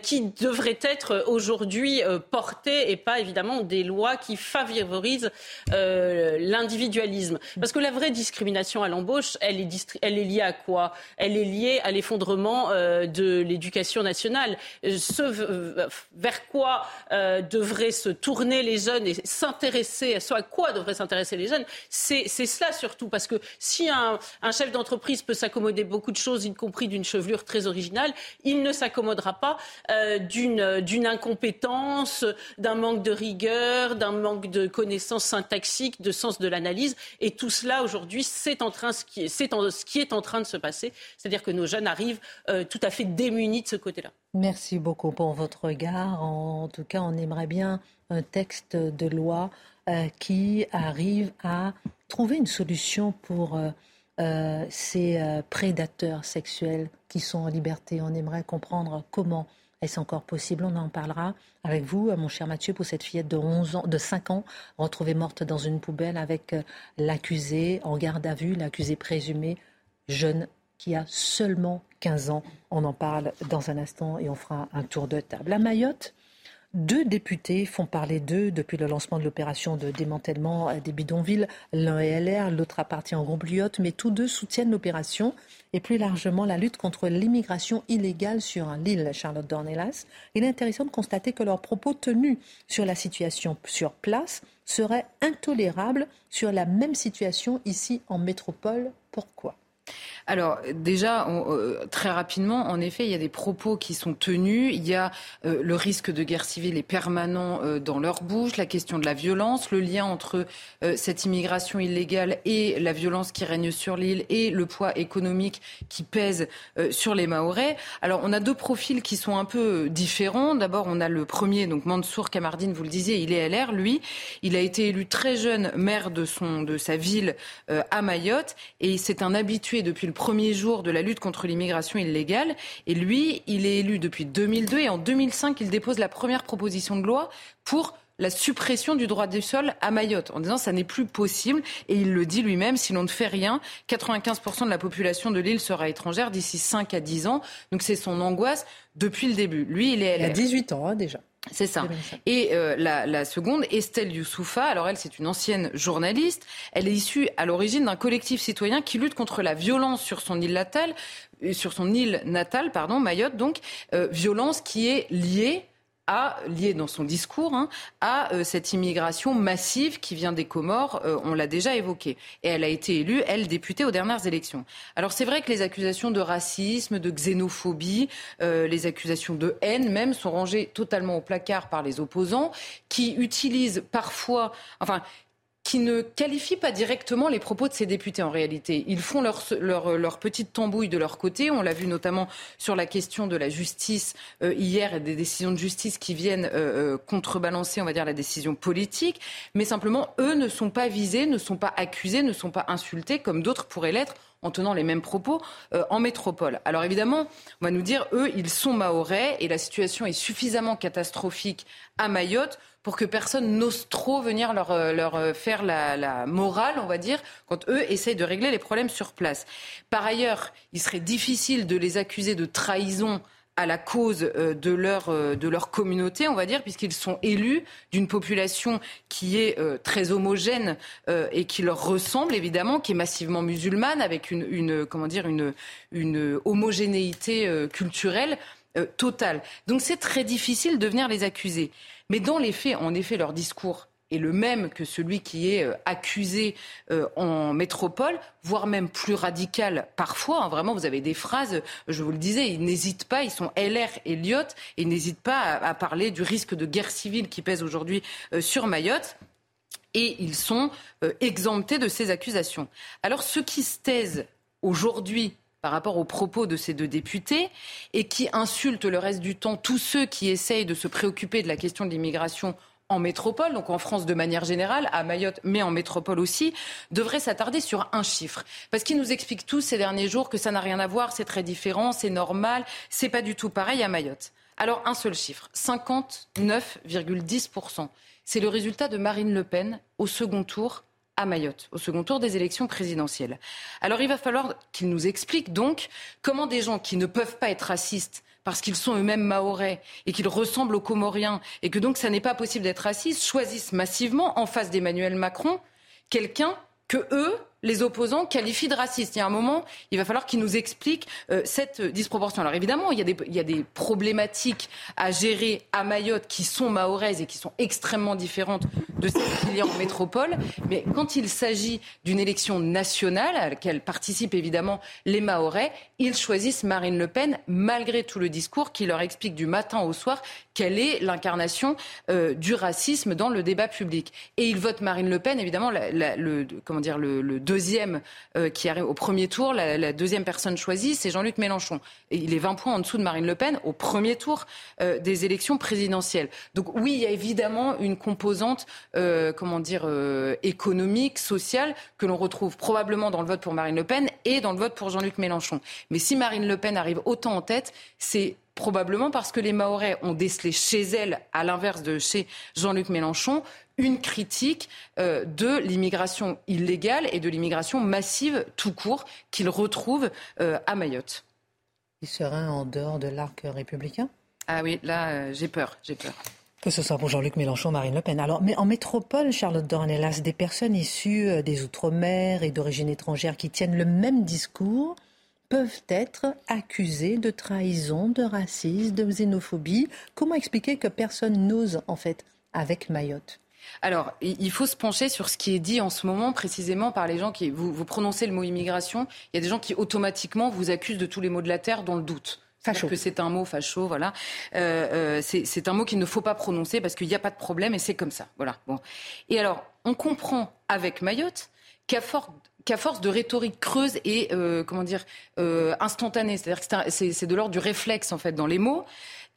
qui devraient être aujourd'hui euh, portées et pas évidemment des lois qui favorisent euh, l'individualisme. Parce que la vraie discrimination à l'embauche, elle est, liée à quoi? Elle est liée à l'effondrement euh, de l'éducation nationale. Vers quoi devraient se tourner les jeunes et s'intéresser, à ce à quoi devraient s'intéresser les jeunes, c'est cela surtout. Parce que si un, un chef d'entreprise peut s'accommoder beaucoup de choses, y compris d'une chevelure très originale, il ne s'accommodera pas d'une incompétence, d'un manque de rigueur, d'un manque de connaissances syntaxiques, de sens de l'analyse. Et tout cela, aujourd'hui, c'est en train, ce qui est, en train de se passer. C'est-à-dire que nos jeunes arrivent euh, tout à fait démunis de ce côté-là. Merci beaucoup pour votre regard. En tout cas, on aimerait bien un texte de loi euh, qui arrive à trouver une solution pour euh, ces prédateurs sexuels qui sont en liberté. On aimerait comprendre comment est-ce encore possible? On en parlera avec vous, mon cher Mathieu, pour cette fillette de 11 ans, de 5 ans, retrouvée morte dans une poubelle avec euh, l'accusé en garde à vue, l'accusé présumé jeune qui a seulement 15 ans. On en parle dans un instant et on fera un tour de table. À Mayotte, deux députés font parler d'eux depuis le lancement de l'opération de démantèlement des bidonvilles. L'un est LR, l'autre appartient au groupe Lyotte, mais tous deux soutiennent l'opération et plus largement la lutte contre l'immigration illégale sur l'île Charlotte Dornelas. Il est intéressant de constater que leurs propos tenus sur la situation sur place seraient intolérables sur la même situation ici en métropole. Pourquoi? Alors déjà, euh, très rapidement, en effet, il y a des propos qui sont tenus. Il y a euh, le risque de guerre civile est permanent euh, dans leur bouche, la question de la violence, le lien entre cette immigration illégale et la violence qui règne sur l'île et le poids économique qui pèse sur les Mahorais. Alors on a deux profils qui sont un peu différents. D'abord, on a le premier, donc Mansour Kamardine, vous le disiez, il est LR. Lui, il a été élu très jeune maire de son de sa ville à Mayotte et c'est un habitué depuis le premier jour de la lutte contre l'immigration illégale. Et lui, il est élu depuis 2002 et en 2005, il dépose la première proposition de loi pour la suppression du droit du sol à Mayotte, en disant ça n'est plus possible. Et il le dit lui-même, si l'on ne fait rien, 95% de la population de l'île sera étrangère d'ici 5 à 10 ans. Donc c'est son angoisse depuis le début. Lui, il est... Il a 18 ans hein, déjà. C'est ça. Et euh, la, seconde, Estelle Youssoufa, alors elle, c'est une ancienne journaliste. Elle est issue à l'origine d'un collectif citoyen qui lutte contre la violence sur son île natale, euh, sur son île natale, pardon, Mayotte, donc euh, violence qui est liée a lié dans son discours hein, à euh, cette immigration massive qui vient des Comores, euh, on l'a déjà évoqué. Et elle a été élue, elle, députée aux dernières élections. Alors c'est vrai que les accusations de racisme, de xénophobie, euh, les accusations de haine même sont rangées totalement au placard par les opposants qui utilisent parfois, enfin, qui ne qualifient pas directement les propos de ces députés en réalité. Ils font leur, leur, leur petite tambouille de leur côté. On l'a vu notamment sur la question de la justice euh, hier et des décisions de justice qui viennent euh, euh, contrebalancer, on va dire, la décision politique. Mais simplement, eux ne sont pas visés, ne sont pas accusés, ne sont pas insultés comme d'autres pourraient l'être en tenant les mêmes propos en métropole. Alors évidemment, on va nous dire, eux, ils sont maorais et la situation est suffisamment catastrophique à Mayotte pour que personne n'ose trop venir leur, euh, leur euh, faire la, morale, on va dire, quand eux essayent de régler les problèmes sur place. Par ailleurs, il serait difficile de les accuser de trahison à la cause euh, de leur, de leur communauté, on va dire, puisqu'ils sont élus d'une population qui est très homogène et qui leur ressemble évidemment, qui est massivement musulmane, avec une, une comment dire, une, une homogénéité culturelle totale. Donc c'est très difficile de venir les accuser. Mais dans les faits, en effet, leur discours est le même que celui qui est euh, accusé euh, en métropole, voire même plus radical parfois. Hein. vraiment, vous avez des phrases, je vous le disais, ils n'hésitent pas, ils sont LR et Lyot, et ils n'hésitent pas à, parler du risque de guerre civile qui pèse aujourd'hui euh, sur Mayotte. Et ils sont exemptés de ces accusations. Alors, ceux qui se taisent aujourd'hui par rapport aux propos de ces deux députés et qui insultent le reste du temps tous ceux qui essayent de se préoccuper de la question de l'immigration en métropole, donc en France de manière générale, à Mayotte, mais en métropole aussi, devraient s'attarder sur un chiffre. Parce qu'ils nous expliquent tous ces derniers jours que ça n'a rien à voir, c'est très différent, c'est normal, c'est pas du tout pareil à Mayotte. Alors un seul chiffre, 59,10%. C'est le résultat de Marine Le Pen au second tour à Mayotte, au second tour des élections présidentielles. Alors il va falloir qu'ils nous expliquent donc comment des gens qui ne peuvent pas être racistes parce qu'ils sont eux-mêmes maorais et qu'ils ressemblent aux Comoriens et que donc ça n'est pas possible d'être raciste, choisissent massivement en face d'Emmanuel Macron quelqu'un que eux les opposants qualifient de racistes. Il y a un moment, il va falloir qu'ils nous expliquent euh, cette disproportion. Alors évidemment, il y, a des, problématiques à gérer à Mayotte qui sont mahoraises et qui sont extrêmement différentes de celles qu'il y a en métropole. Mais quand il s'agit d'une élection nationale à laquelle participent évidemment les Mahorais, ils choisissent Marine Le Pen malgré tout le discours qui leur explique du matin au soir quelle est l'incarnation euh, du racisme dans le débat public. Et ils votent Marine Le Pen, évidemment, comment dire, le deuxième euh, qui arrive au premier tour, la, deuxième personne choisie, c'est Jean-Luc Mélenchon. Et il est 20 points en dessous de Marine Le Pen au premier tour euh, des élections présidentielles. Donc oui, il y a évidemment une composante, euh, comment dire, économique, sociale, que l'on retrouve probablement dans le vote pour Marine Le Pen et dans le vote pour Jean-Luc Mélenchon. Mais si Marine Le Pen arrive autant en tête, c'est probablement parce que les Mahorais ont décelé chez elle, à l'inverse de chez Jean-Luc Mélenchon, une critique euh, de l'immigration illégale et de l'immigration massive tout court qu'ils retrouvent euh, à Mayotte. Il serait en dehors de l'arc républicain? Ah oui, là, euh, j'ai peur, j'ai peur. Que ce soit pour Jean-Luc Mélenchon, Marine Le Pen. Alors, mais en métropole, Charlotte Dornelas, des personnes issues des Outre-mer et d'origine étrangère qui tiennent le même discours peuvent être accusées de trahison, de racisme, de xénophobie. Comment expliquer que personne n'ose, en fait, avec Mayotte? Alors, il faut se pencher sur ce qui est dit en ce moment, précisément par les gens qui. Vous, vous prononcez le mot immigration, il y a des gens qui automatiquement vous accusent de tous les mots de la terre dans le doute. Facho. que c'est un mot facho, voilà. Euh, euh, c'est un mot qu'il ne faut pas prononcer parce qu'il n'y a pas de problème et c'est comme ça, voilà. Bon. Et alors, on comprend avec Mayotte qu'à force qu'à force de rhétorique creuse et euh, comment dire instantanée, c'est-à-dire que c'est de l'ordre du réflexe en fait dans les mots,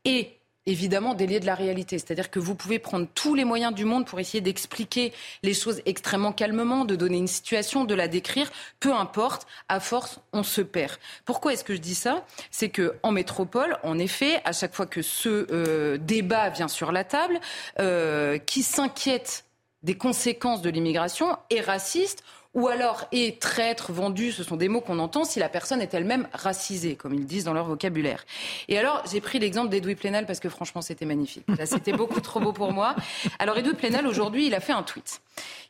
et évidemment délié de la réalité. C'est-à-dire que vous pouvez prendre tous les moyens du monde pour essayer d'expliquer les choses extrêmement calmement, de donner une situation, de la décrire. Peu importe, à force, on se perd. Pourquoi est-ce que je dis ça? C'est que en métropole, en effet, à chaque fois que ce euh, débat vient sur la table, euh, qui s'inquiète des conséquences de l'immigration est raciste ou alors est traître, vendu, ce sont des mots qu'on entend si la personne est elle-même racisée, comme ils disent dans leur vocabulaire. Et alors, j'ai pris l'exemple d'Edoui Plenel parce que franchement, c'était magnifique. Là, c'était beaucoup trop beau pour moi. Alors, Edoui Plenel, aujourd'hui, il a fait un tweet.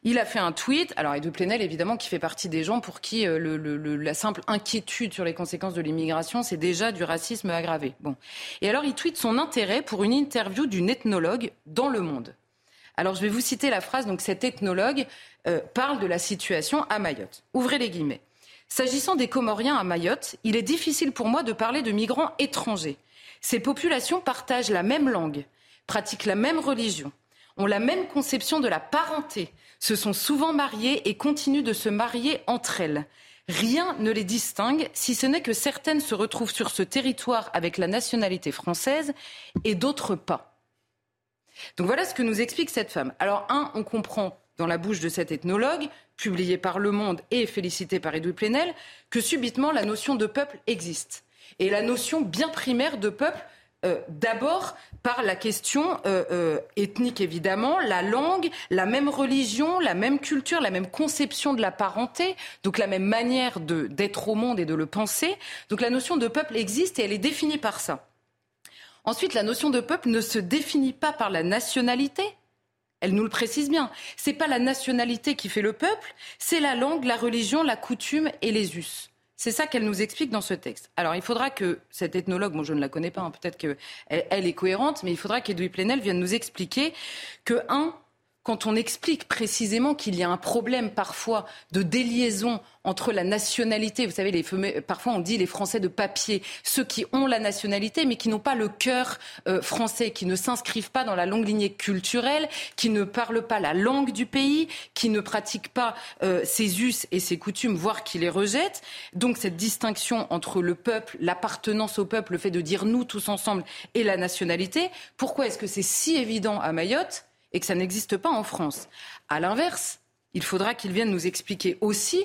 Il a fait un tweet. Alors, Edoui Plenel, évidemment, qui fait partie des gens pour qui euh, le, la simple inquiétude sur les conséquences de l'immigration, c'est déjà du racisme aggravé. Bon. Et alors, il tweet son intérêt pour une interview d'une ethnologue dans Le Monde. Alors je vais vous citer la phrase, donc cet ethnologue euh, parle de la situation à Mayotte. Ouvrez les guillemets. S'agissant des Comoriens à Mayotte, il est difficile pour moi de parler de migrants étrangers. Ces populations partagent la même langue, pratiquent la même religion, ont la même conception de la parenté, se sont souvent mariées et continuent de se marier entre elles. Rien ne les distingue, si ce n'est que certaines se retrouvent sur ce territoire avec la nationalité française et d'autres pas. Donc voilà ce que nous explique cette femme. Alors, un, on comprend dans la bouche de cet ethnologue, publié par Le Monde et félicité par Edoui Plenel, que subitement la notion de peuple existe. Et la notion bien primaire de peuple, euh, d'abord par la question euh, euh, ethnique évidemment, la langue, la même religion, la même culture, la même conception de la parenté, donc la même manière d'être au monde et de le penser. Donc la notion de peuple existe et elle est définie par ça. Ensuite, la notion de peuple ne se définit pas par la nationalité. Elle nous le précise bien. C'est pas la nationalité qui fait le peuple, c'est la langue, la religion, la coutume et les us. C'est ça qu'elle nous explique dans ce texte. Alors, il faudra que cette ethnologue, moi je ne la connais pas, hein, peut-être qu'elle elle est cohérente, mais il faudra qu'Edoui Plenel vienne nous expliquer que, un, quand on explique précisément qu'il y a un problème parfois de déliaison entre la nationalité, vous savez, les, parfois on dit les Français de papier, ceux qui ont la nationalité mais qui n'ont pas le cœur euh, français, qui ne s'inscrivent pas dans la longue lignée culturelle, qui ne parlent pas la langue du pays, qui ne pratiquent pas euh, ses us et ses coutumes, voire qui les rejettent. Donc cette distinction entre le peuple, l'appartenance au peuple, le fait de dire nous tous ensemble et la nationalité, pourquoi est-ce que c'est si évident à Mayotte et que ça n'existe pas en France. À l'inverse, il faudra qu'ils viennent nous expliquer aussi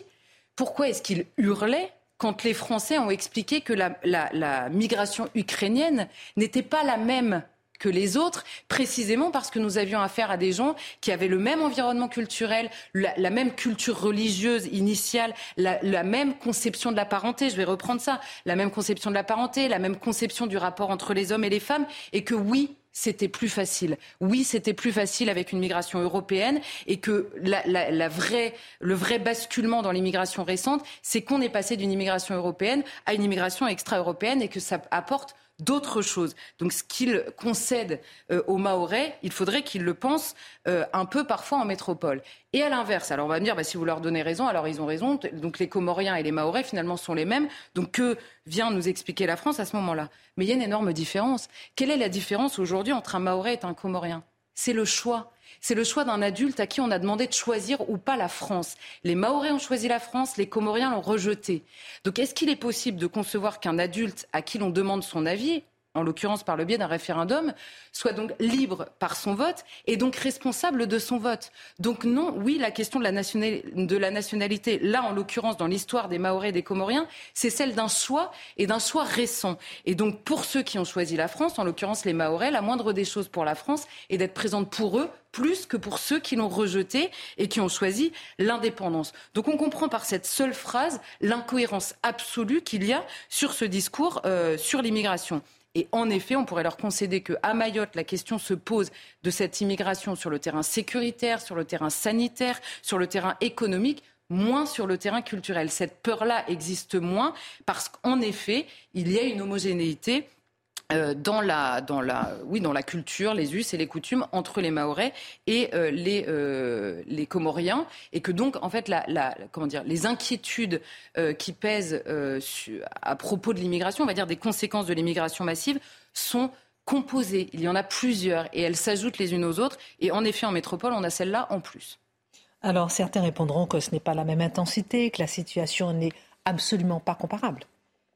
pourquoi est-ce qu'ils hurlaient quand les Français ont expliqué que la, migration ukrainienne n'était pas la même que les autres, précisément parce que nous avions affaire à des gens qui avaient le même environnement culturel, la, même culture religieuse initiale, la, la, même conception de la parenté, je vais reprendre ça, la même conception de la parenté, la même conception du rapport entre les hommes et les femmes, et que oui, c'était plus facile. Oui, c'était plus facile avec une migration européenne et que la, vraie, le vrai basculement dans l'immigration récente, c'est qu'on est passé d'une immigration européenne à une immigration extra-européenne et que ça apporte d'autres choses. Donc ce qu'il concède euh, aux Mahorais, il faudrait qu'ils le pensent euh, un peu parfois en métropole. Et à l'inverse, alors on va me dire, bah, si vous leur donnez raison, alors ils ont raison. Donc les Comoriens et les Mahorais finalement sont les mêmes. Donc que vient nous expliquer la France à ce moment-là? Mais il y a une énorme différence. Quelle est la différence aujourd'hui entre un Mahorais et un Comorien? C'est le choix. C'est le choix d'un adulte à qui on a demandé de choisir ou pas la France. Les Maoris ont choisi la France, les Comoriens l'ont rejetée. Donc est-ce qu'il est possible de concevoir qu'un adulte à qui l'on demande son avis, en l'occurrence par le biais d'un référendum, soit donc libre par son vote et donc responsable de son vote. Donc non, oui, la question de la, nationalité, là en l'occurrence dans l'histoire des Maoris et des Comoriens, c'est celle d'un choix et d'un choix récent. Et donc pour ceux qui ont choisi la France, en l'occurrence les Maoris, la moindre des choses pour la France est d'être présente pour eux plus que pour ceux qui l'ont rejeté et qui ont choisi l'indépendance. Donc on comprend par cette seule phrase l'incohérence absolue qu'il y a sur ce discours euh, sur l'immigration. Et en effet, on pourrait leur concéder qu'à Mayotte, la question se pose de cette immigration sur le terrain sécuritaire, sur le terrain sanitaire, sur le terrain économique moins sur le terrain culturel. Cette peur-là existe moins parce qu'en effet, il y a une homogénéité dans la, dans la, oui, dans la culture, les us et les coutumes entre les Maorais et euh, les, euh, les Comoriens, et que donc en fait la comment dire, les inquiétudes qui pèsent à propos de l'immigration, on va dire des conséquences de l'immigration massive, sont composées. Il y en a plusieurs et elles s'ajoutent les unes aux autres. Et en effet, en métropole, on a celle-là en plus. Alors certains répondront que ce n'est pas la même intensité, que la situation n'est absolument pas comparable.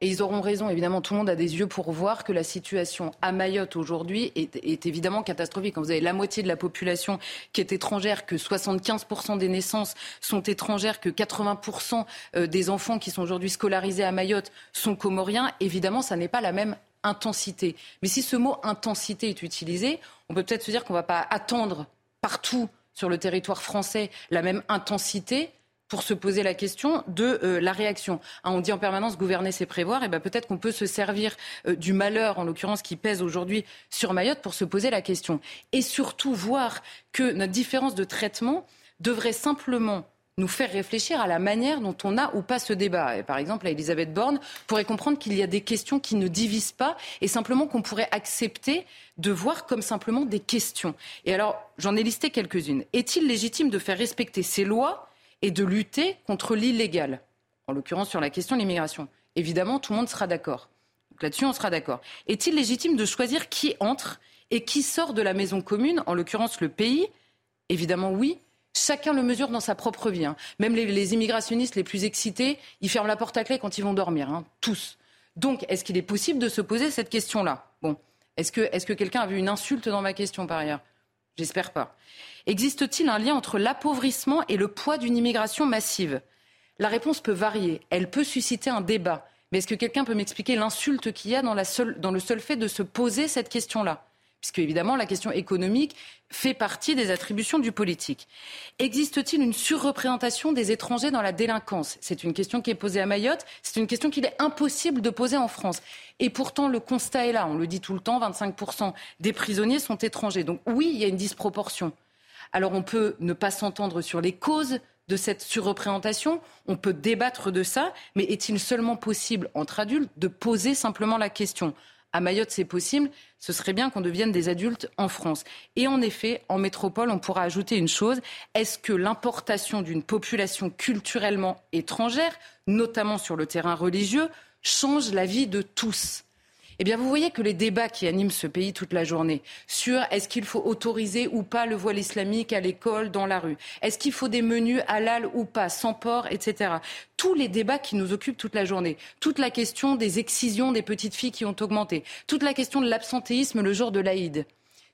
Et ils auront raison, évidemment, tout le monde a des yeux pour voir que la situation à Mayotte aujourd'hui est, évidemment catastrophique. Quand vous avez la moitié de la population qui est étrangère, que 75% des naissances sont étrangères, que 80% euh, des enfants qui sont aujourd'hui scolarisés à Mayotte sont comoriens, évidemment, ça n'est pas la même intensité. Mais si ce mot intensité est utilisé, on peut peut-être se dire qu'on ne va pas attendre partout sur le territoire français la même intensité pour se poser la question de euh, la réaction. Hein, on dit en permanence gouverner, c'est prévoir. Et ben peut-être qu'on peut se servir euh, du malheur, en l'occurrence, qui pèse aujourd'hui sur Mayotte, pour se poser la question. Et surtout voir que notre différence de traitement devrait simplement nous faire réfléchir à la manière dont on a ou pas ce débat. Et par exemple, Elisabeth Borne pourrait comprendre qu'il y a des questions qui ne divisent pas et simplement qu'on pourrait accepter de voir comme simplement des questions. Et alors, j'en ai listé quelques-unes. Est-il légitime de faire respecter ces lois et de lutter contre l'illégal, en l'occurrence sur la question de l'immigration. Évidemment, tout le monde sera d'accord. Là-dessus, on sera d'accord. Est-il légitime de choisir qui entre et qui sort de la maison commune, en l'occurrence le pays? Évidemment, oui. Chacun le mesure dans sa propre vie. Hein. Même les, immigrationnistes les plus excités, ils ferment la porte à clé quand ils vont dormir, hein. tous. Donc, est-ce qu'il est possible de se poser cette question-là? Bon, est-ce que, est que quelqu'un a vu une insulte dans ma question par ailleurs? J'espère pas. Existe-t-il un lien entre l'appauvrissement et le poids d'une immigration massive? La réponse peut varier. Elle peut susciter un débat. Mais est-ce que quelqu'un peut m'expliquer l'insulte qu'il y a dans, le seul fait de se poser cette question-là? Puisque évidemment la question économique fait partie des attributions du politique. Existe-t-il une surreprésentation des étrangers dans la délinquance? C'est une question qui est posée à Mayotte, c'est une question qu'il est impossible de poser en France. Et pourtant, le constat est là, on le dit tout le temps, 25% des prisonniers sont étrangers. Donc oui, il y a une disproportion. Alors on peut ne pas s'entendre sur les causes de cette surreprésentation, on peut débattre de ça, mais est-il seulement possible entre adultes de poser simplement la question? À Mayotte, c'est possible. Ce serait bien qu'on devienne des adultes en France. Et en effet, en métropole, on pourra ajouter une chose. Est-ce que l'importation d'une population culturellement étrangère, notamment sur le terrain religieux, change la vie de tous? Eh bien, vous voyez que les débats qui animent ce pays toute la journée sur est-ce qu'il faut autoriser ou pas le voile islamique à l'école, dans la rue, est-ce qu'il faut des menus halal ou pas, sans porc, etc. Tous les débats qui nous occupent toute la journée, toute la question des excisions des petites filles qui ont augmenté, toute la question de l'absentéisme le jour de l'Aïd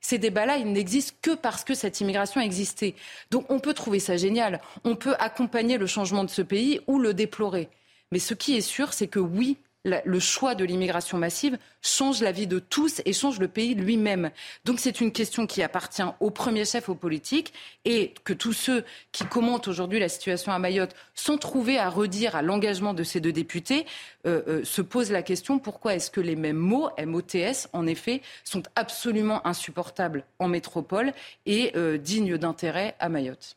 ces débats-là, ils n'existent que parce que cette immigration existait. Donc on peut trouver ça génial, on peut accompagner le changement de ce pays ou le déplorer. Mais ce qui est sûr, c'est que oui, le choix de l'immigration massive change la vie de tous et change le pays lui-même. Donc c'est une question qui appartient au premier chef, aux politiques, et que tous ceux qui commentent aujourd'hui la situation à Mayotte, sont trouvés à redire à l'engagement de ces deux députés, euh, euh, se posent la question pourquoi est-ce que les mêmes mots, MOTS, en effet, sont absolument insupportables en métropole et euh, dignes d'intérêt à Mayotte?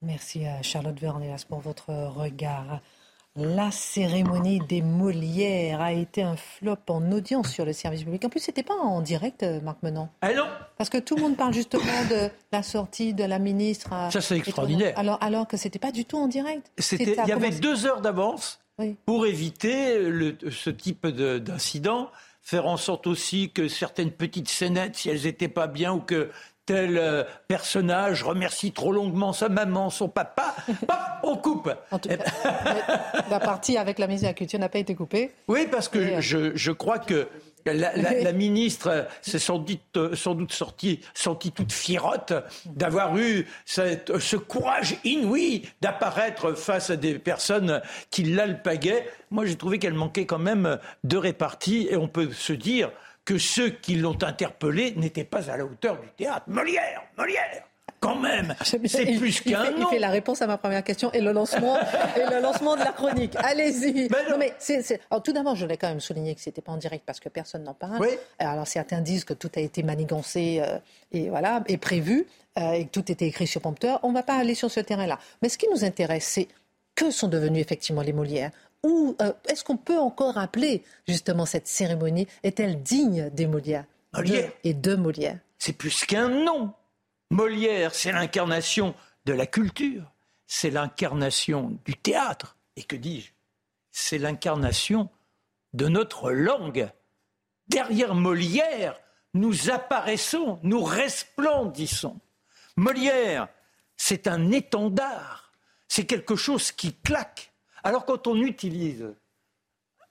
Merci à Charlotte Vernelas pour votre regard. La cérémonie des Molières a été un flop en audience sur le service public. En plus, c'était pas en direct, euh, Marc Menon. Ah non Parce que tout le monde parle justement de la sortie de la ministre. Ça, c'est extraordinaire. Alors, alors que c'était pas du tout en direct. Il y avait deux heures d'avance pour éviter ce type d'incident faire en sorte aussi que certaines petites scénettes, si elles n'étaient pas bien ou que tel euh, personnage remercie trop longuement sa maman, son papa, on coupe. En tout cas, la partie avec la mise à la culture n'a pas été coupée. Oui, parce que euh, je, je, crois que la, ministre s'est sans doute, euh, sans doute sortie, sentie toute fiérote d'avoir eu cette, ce courage inouï d'apparaître face à des personnes qui l'alpaguaient. Moi, j'ai trouvé qu'elle manquait quand même de répartie et on peut se dire que ceux qui l'ont interpellé n'étaient pas à la hauteur du théâtre. Molière, Molière quand même, c'est plus qu'un nom. Il fait la réponse à ma première question et le lancement, et le lancement de la chronique. Allez-y. Non. mais c'est, tout d'abord, je voulais quand même souligner que c'était pas en direct parce que personne n'en parle. Alors certains disent que tout a été manigancé euh, et voilà et prévu euh, et que tout était écrit sur prompteur. On ne va pas aller sur ce terrain-là. Mais ce qui nous intéresse, c'est que sont devenus effectivement les Molières où euh, est-ce qu'on peut encore appeler justement cette cérémonie Est-elle digne des Molières? Molière. et de Molière C'est plus qu'un nom. Molière, c'est l'incarnation de la culture, c'est l'incarnation du théâtre. Et que dis-je C'est l'incarnation de notre langue. Derrière Molière, nous apparaissons, nous resplendissons. Molière, c'est un étendard, c'est quelque chose qui claque. Alors quand on utilise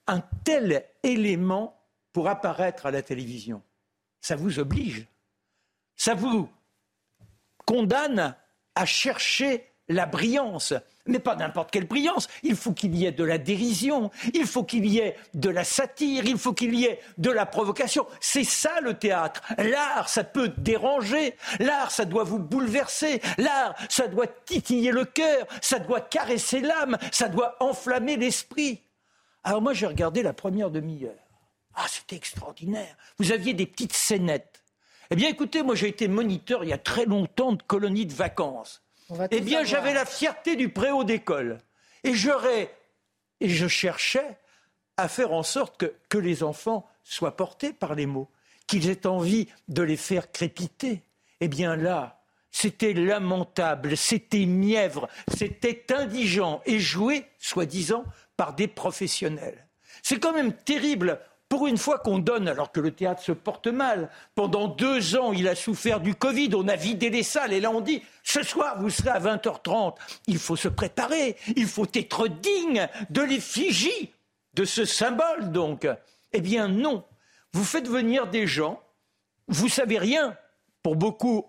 un tel élément pour apparaître à la télévision, ça vous oblige, ça vous condamne à chercher la brillance. Mais pas n'importe quelle brillance. Il faut qu'il y ait de la dérision, il faut qu'il y ait de la satire, il faut qu'il y ait de la provocation. C'est ça le théâtre. L'art, ça peut déranger. L'art, ça doit vous bouleverser. L'art, ça doit titiller le cœur, ça doit caresser l'âme, ça doit enflammer l'esprit. Alors moi, j'ai regardé la première demi-heure. Ah, c'était extraordinaire. Vous aviez des petites scénettes. Eh bien, écoutez, moi, j'ai été moniteur il y a très longtemps de colonies de vacances. Eh bien, j'avais la fierté du préau d'école. Et j'aurais, et je cherchais à faire en sorte que, que les enfants soient portés par les mots, qu'ils aient envie de les faire crépiter. Eh bien là, c'était lamentable, c'était mièvre, c'était indigent et joué, soi-disant, par des professionnels. C'est quand même terrible pour une fois qu'on donne, alors que le théâtre se porte mal, pendant deux ans, il a souffert du Covid, on a vidé les salles, et là on dit, ce soir, vous serez à 20h30. Il faut se préparer, il faut être digne de l'effigie de ce symbole, donc. Eh bien non, vous faites venir des gens, vous savez rien. Pour beaucoup,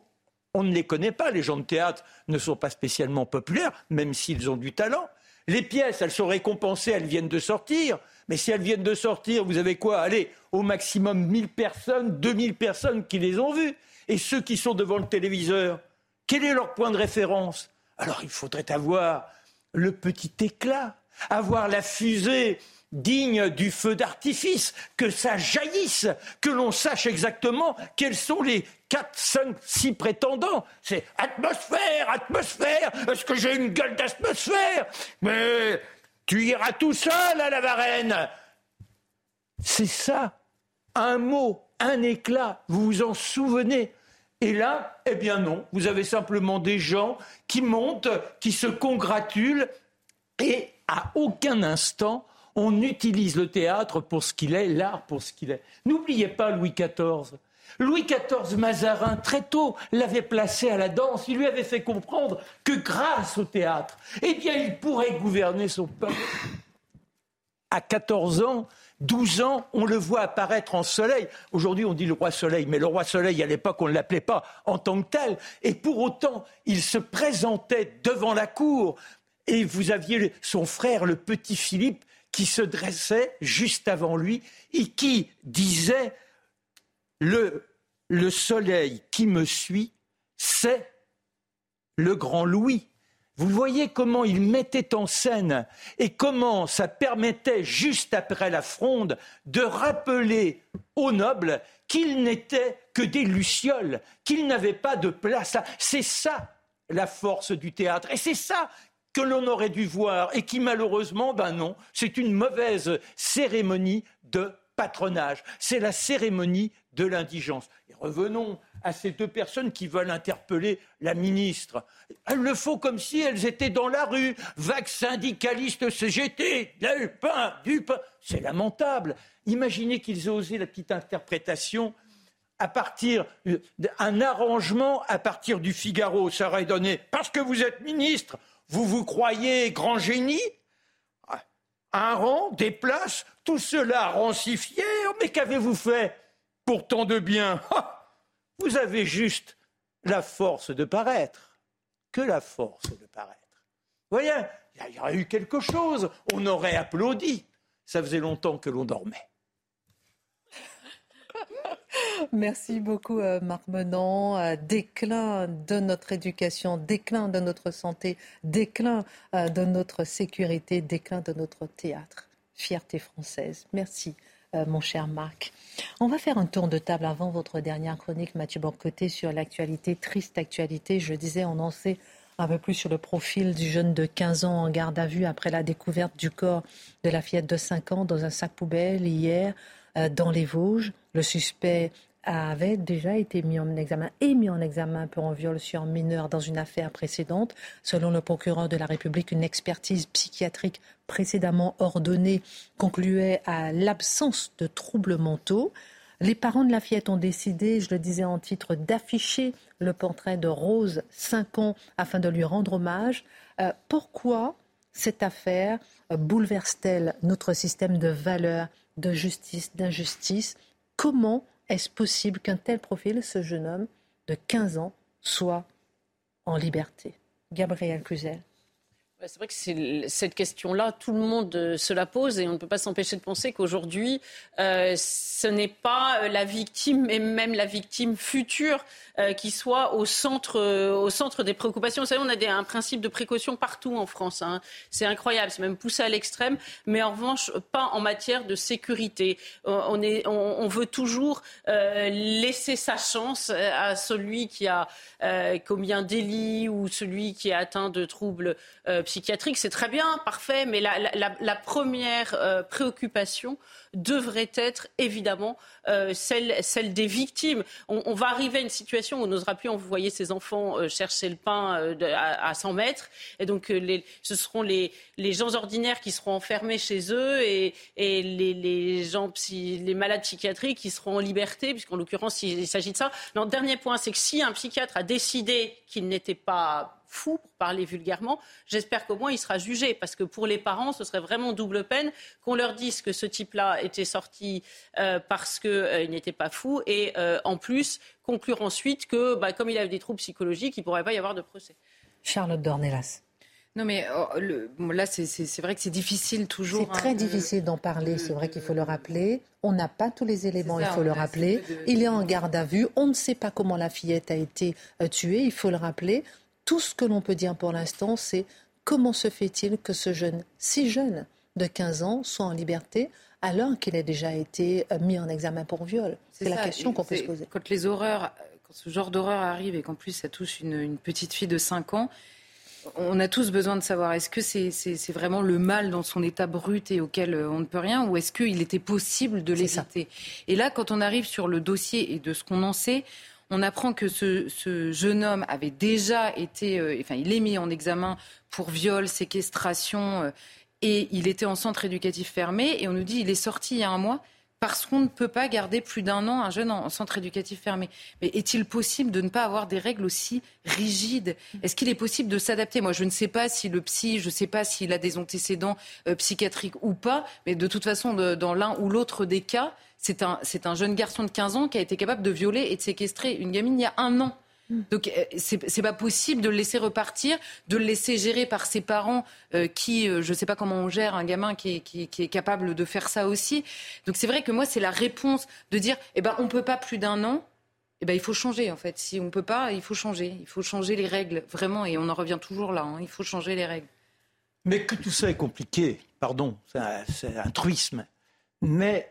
on ne les connaît pas, les gens de théâtre ne sont pas spécialement populaires, même s'ils ont du talent. Les pièces, elles sont récompensées, elles viennent de sortir. Mais si elles viennent de sortir, vous avez quoi? Allez, au maximum 1000 personnes, 2000 personnes qui les ont vues. Et ceux qui sont devant le téléviseur, quel est leur point de référence? Alors il faudrait avoir le petit éclat, avoir la fusée digne du feu d'artifice, que ça jaillisse, que l'on sache exactement quels sont les 4, 5, 6 prétendants. C'est atmosphère, atmosphère, est-ce que j'ai une gueule d'atmosphère? Mais tu iras tout seul à la Varenne. C'est ça. Un mot, un éclat. Vous vous en souvenez et là, eh bien non, vous avez simplement des gens qui montent, qui se congratulent, et à aucun instant on utilise le théâtre pour ce qu'il est, l'art pour ce qu'il est. N'oubliez pas Louis XIV. Louis XIV Mazarin, très tôt, l'avait placé à la danse. Il lui avait fait comprendre que grâce au théâtre, eh bien, il pourrait gouverner son peuple. À 14 ans, 12 ans, on le voit apparaître en soleil. Aujourd'hui, on dit le roi soleil, mais le roi soleil, à l'époque, on ne l'appelait pas en tant que tel. Et pour autant, il se présentait devant la cour. Et vous aviez son frère, le petit Philippe, qui se dressait juste avant lui et qui disait le, le soleil qui me suit, c'est le grand Louis. Vous voyez comment il mettait en scène et comment ça permettait, juste après la fronde, de rappeler aux nobles qu'ils n'étaient que des lucioles, qu'ils n'avaient pas de place. C'est ça la force du théâtre. Et c'est ça que l'on aurait dû voir et qui malheureusement, ben non, c'est une mauvaise cérémonie de patronage. C'est la cérémonie de l'indigence. Et revenons à ces deux personnes qui veulent interpeller la ministre. Elles le font comme si elles étaient dans la rue. Vague syndicaliste CGT, du pain, du pain. C'est lamentable. Imaginez qu'ils aient osé la petite interprétation à partir d'un arrangement à partir du Figaro. Ça aurait donné parce que vous êtes ministre, vous vous croyez grand génie Un rang, des places, tout cela rancifié. Mais qu'avez-vous fait pour tant de bien Vous avez juste la force de paraître. Que la force de paraître. Voyez, il y aurait eu quelque chose. On aurait applaudi. Ça faisait longtemps que l'on dormait. Merci beaucoup, euh, Marc Menant. Euh, déclin de notre éducation, déclin de notre santé, déclin euh, de notre sécurité, déclin de notre théâtre. Fierté française. Merci, mon cher Marc. On va faire un tour de table avant votre dernière chronique, Mathieu Borcoté, sur l'actualité, triste actualité. Je disais, on en sait un peu plus sur le profil du jeune de 15 ans en garde à vue après la découverte du corps de la fillette de 5 ans dans un sac poubelle hier dans les Vosges. Le suspect avait déjà été mis en examen et mis en examen pour un viol sur mineur dans une affaire précédente. Selon le procureur de la République, une expertise psychiatrique précédemment ordonnée concluait à l'absence de troubles mentaux. Les parents de la fillette ont décidé, je le disais en titre, d'afficher le portrait de Rose, 5 ans, afin de lui rendre hommage. Euh, pourquoi cette affaire euh, bouleverse-t-elle notre système de valeurs, de justice, d'injustice Comment est-ce possible qu'un tel profil, ce jeune homme de 15 ans, soit en liberté? Gabriel Cluzel. C'est vrai que cette question-là, tout le monde euh, se la pose et on ne peut pas s'empêcher de penser qu'aujourd'hui, euh, ce n'est pas euh, la victime et même la victime future qui soit au centre, des préoccupations. Vous savez, on a un principe de précaution partout en France. Hein. C'est incroyable, c'est même poussé à l'extrême, mais en revanche, pas en matière de sécurité. On, veut toujours laisser sa chance à celui qui a commis un délit ou celui qui est atteint de troubles psychiatrique, c'est très bien, parfait, mais la, première euh, préoccupation devrait être évidemment euh, celle, celle, des victimes. On, va arriver à une situation où on n'osera plus envoyer ses enfants euh, chercher le pain à, 100 mètres, et donc ce seront les, les, gens ordinaires qui seront enfermés chez eux et, les, les, gens, les malades psychiatriques qui seront en liberté, puisqu'en l'occurrence il, s'agit de ça. Le dernier point, c'est que si un psychiatre a décidé qu'il n'était pas fou, pour parler vulgairement, j'espère qu'au moins il sera jugé. Parce que pour les parents, ce serait vraiment double peine qu'on leur dise que ce type-là était sorti euh, parce qu'il euh, n'était pas fou et euh, en plus conclure ensuite que, bah, comme il avait des troubles psychologiques, il ne pourrait pas y avoir de procès. Charlotte Dornelas. Non, mais oh, le, là, c'est vrai que c'est difficile toujours. C'est très hein, difficile d'en parler, c'est vrai qu'il faut le rappeler. On n'a pas tous les éléments, il faut le rappeler. Il est en garde à vue. On ne sait pas comment la fillette a été tuée, il faut le rappeler tout ce que l'on peut dire pour l'instant, c'est comment se fait-il que ce jeune, si jeune, de 15 ans, soit en liberté alors qu'il a déjà été euh, mis en examen pour viol? C'est la question qu'on peut se poser. Quand les horreurs, quand ce genre d'horreur arrive et qu'en plus ça touche une, petite fille de 5 ans, on a tous besoin de savoir est-ce que c'est vraiment le mal dans son état brut et auquel euh, on ne peut rien ou est-ce qu'il était possible de l'éviter Et là, quand on arrive sur le dossier et de ce qu'on en sait, on apprend que ce, jeune homme avait déjà été, euh, enfin, il est mis en examen pour viol, séquestration, euh, et il était en centre éducatif fermé. Et on nous dit il est sorti il y a un mois parce qu'on ne peut pas garder plus d'un an un jeune en centre éducatif fermé. Mais est-il possible de ne pas avoir des règles aussi rigides? Est-ce qu'il est possible de s'adapter? Moi, je ne sais pas si le psy, je ne sais pas s'il a des antécédents euh, psychiatriques ou pas, mais de toute façon, dans l'un ou l'autre des cas, c'est un, un jeune garçon de 15 ans qui a été capable de violer et de séquestrer une gamine il y a un an. Hmm. Donc euh, c'est pas possible de le laisser repartir, de le laisser gérer par ses parents euh, qui, euh, je ne sais pas comment on gère un gamin qui est, capable de faire ça aussi. Donc c'est vrai que moi c'est la réponse de dire eh ben on peut pas plus d'un an. Eh ben, il faut changer en fait. Si on peut pas, il faut changer. Il faut changer les règles vraiment et on en revient toujours là. Hein. Il faut changer les règles. Mais que tout ça est compliqué, pardon, c'est un truisme. Mais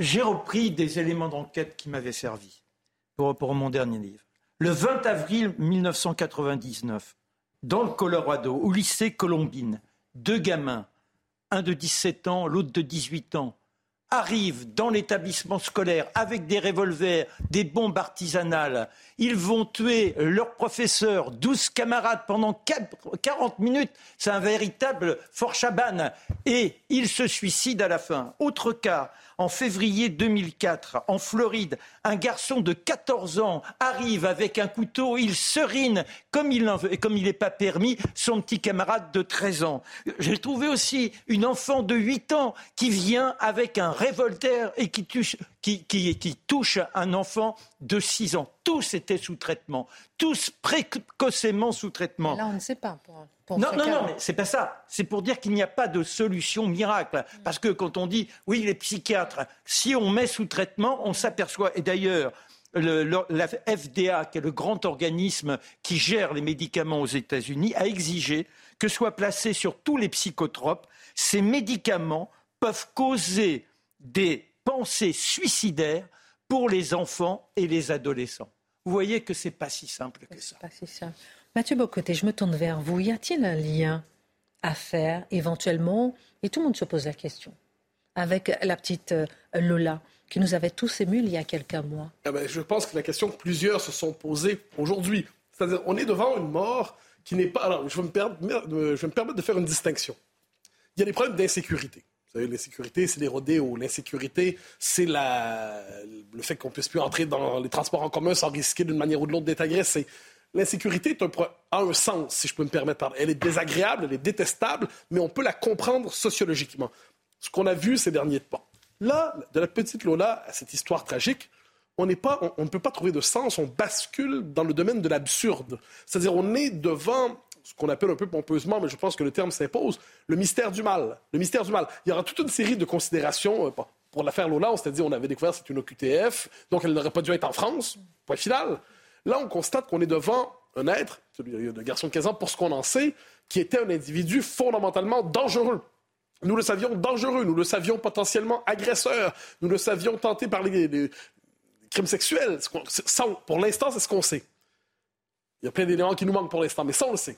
j'ai repris des éléments d'enquête qui m'avaient servi pour, mon dernier livre. Le 20 avril 1999, dans le Colorado, au lycée Colombine, deux gamins, un de 17 ans, l'autre de 18 ans, arrivent dans l'établissement scolaire avec des revolvers, des bombes artisanales. Ils vont tuer leur professeur, 12 camarades pendant 40 minutes. C'est un véritable fort chaban. Et ils se suicident à la fin. Autre cas, en février 2004, en Floride, un garçon de 14 ans arrive avec un couteau, il serine, comme il n'est pas permis, son petit camarade de 13 ans. J'ai trouvé aussi une enfant de 8 ans qui vient avec un révolteur et qui touche, qui, qui touche un enfant de 6 ans. Tous étaient sous traitement, tous précocement sous traitement. Là, on ne sait pas. non, non, non, mais c'est pas ça. C'est pour dire qu'il n'y a pas de solution miracle. Parce que quand on dit, oui, les psychiatres, si on met sous traitement, on s'aperçoit. Et d'ailleurs, la FDA, qui est le grand organisme qui gère les médicaments aux États-Unis, a exigé que soient placés sur tous les psychotropes. Ces médicaments peuvent causer des pensées suicidaires pour les enfants et les adolescents. Vous voyez que c'est pas si simple que ça. Pas si simple. Mathieu Bocoté, je me tourne vers vous. Y a-t-il un lien à faire éventuellement, et tout le monde se pose la question, avec la petite euh, Lola qui nous avait tous émus il y a quelques mois eh ben, Je pense que la question que plusieurs se sont posées aujourd'hui, c'est-à-dire on est devant une mort qui n'est pas... Alors, je vais, me permettre, je vais me permettre de faire une distinction. Il y a des problèmes d'insécurité. Vous savez, l'insécurité, c'est les rodéos. L'insécurité, c'est le fait qu'on puisse plus entrer dans les transports en commun sans risquer d'une manière ou de l'autre d'être agressé. L'insécurité a un sens, si je peux me permettre. Elle est désagréable, elle est détestable, mais on peut la comprendre sociologiquement. Ce qu'on a vu ces derniers temps. Là, de la petite Lola à cette histoire tragique, on, pas, on, ne peut pas trouver de sens, on bascule dans le domaine de l'absurde. C'est-à-dire, on est devant ce qu'on appelle un peu pompeusement, mais je pense que le terme s'impose, le mystère du mal. Le mystère du mal. Il y aura toute une série de considérations. Euh, pour l'affaire Lola, on s'était dit, on avait découvert que c'est une OQTF, donc elle n'aurait pas dû être en France. Point final. Là, on constate qu'on est devant un être, de garçon de 15 ans, pour ce qu'on en sait, qui était un individu fondamentalement dangereux. Nous le savions dangereux, nous le savions potentiellement agresseur, nous le savions tenté par les, crimes sexuels. pour l'instant, c'est ce qu'on sait. Il y a plein d'éléments qui nous manquent pour l'instant, mais ça, on le sait.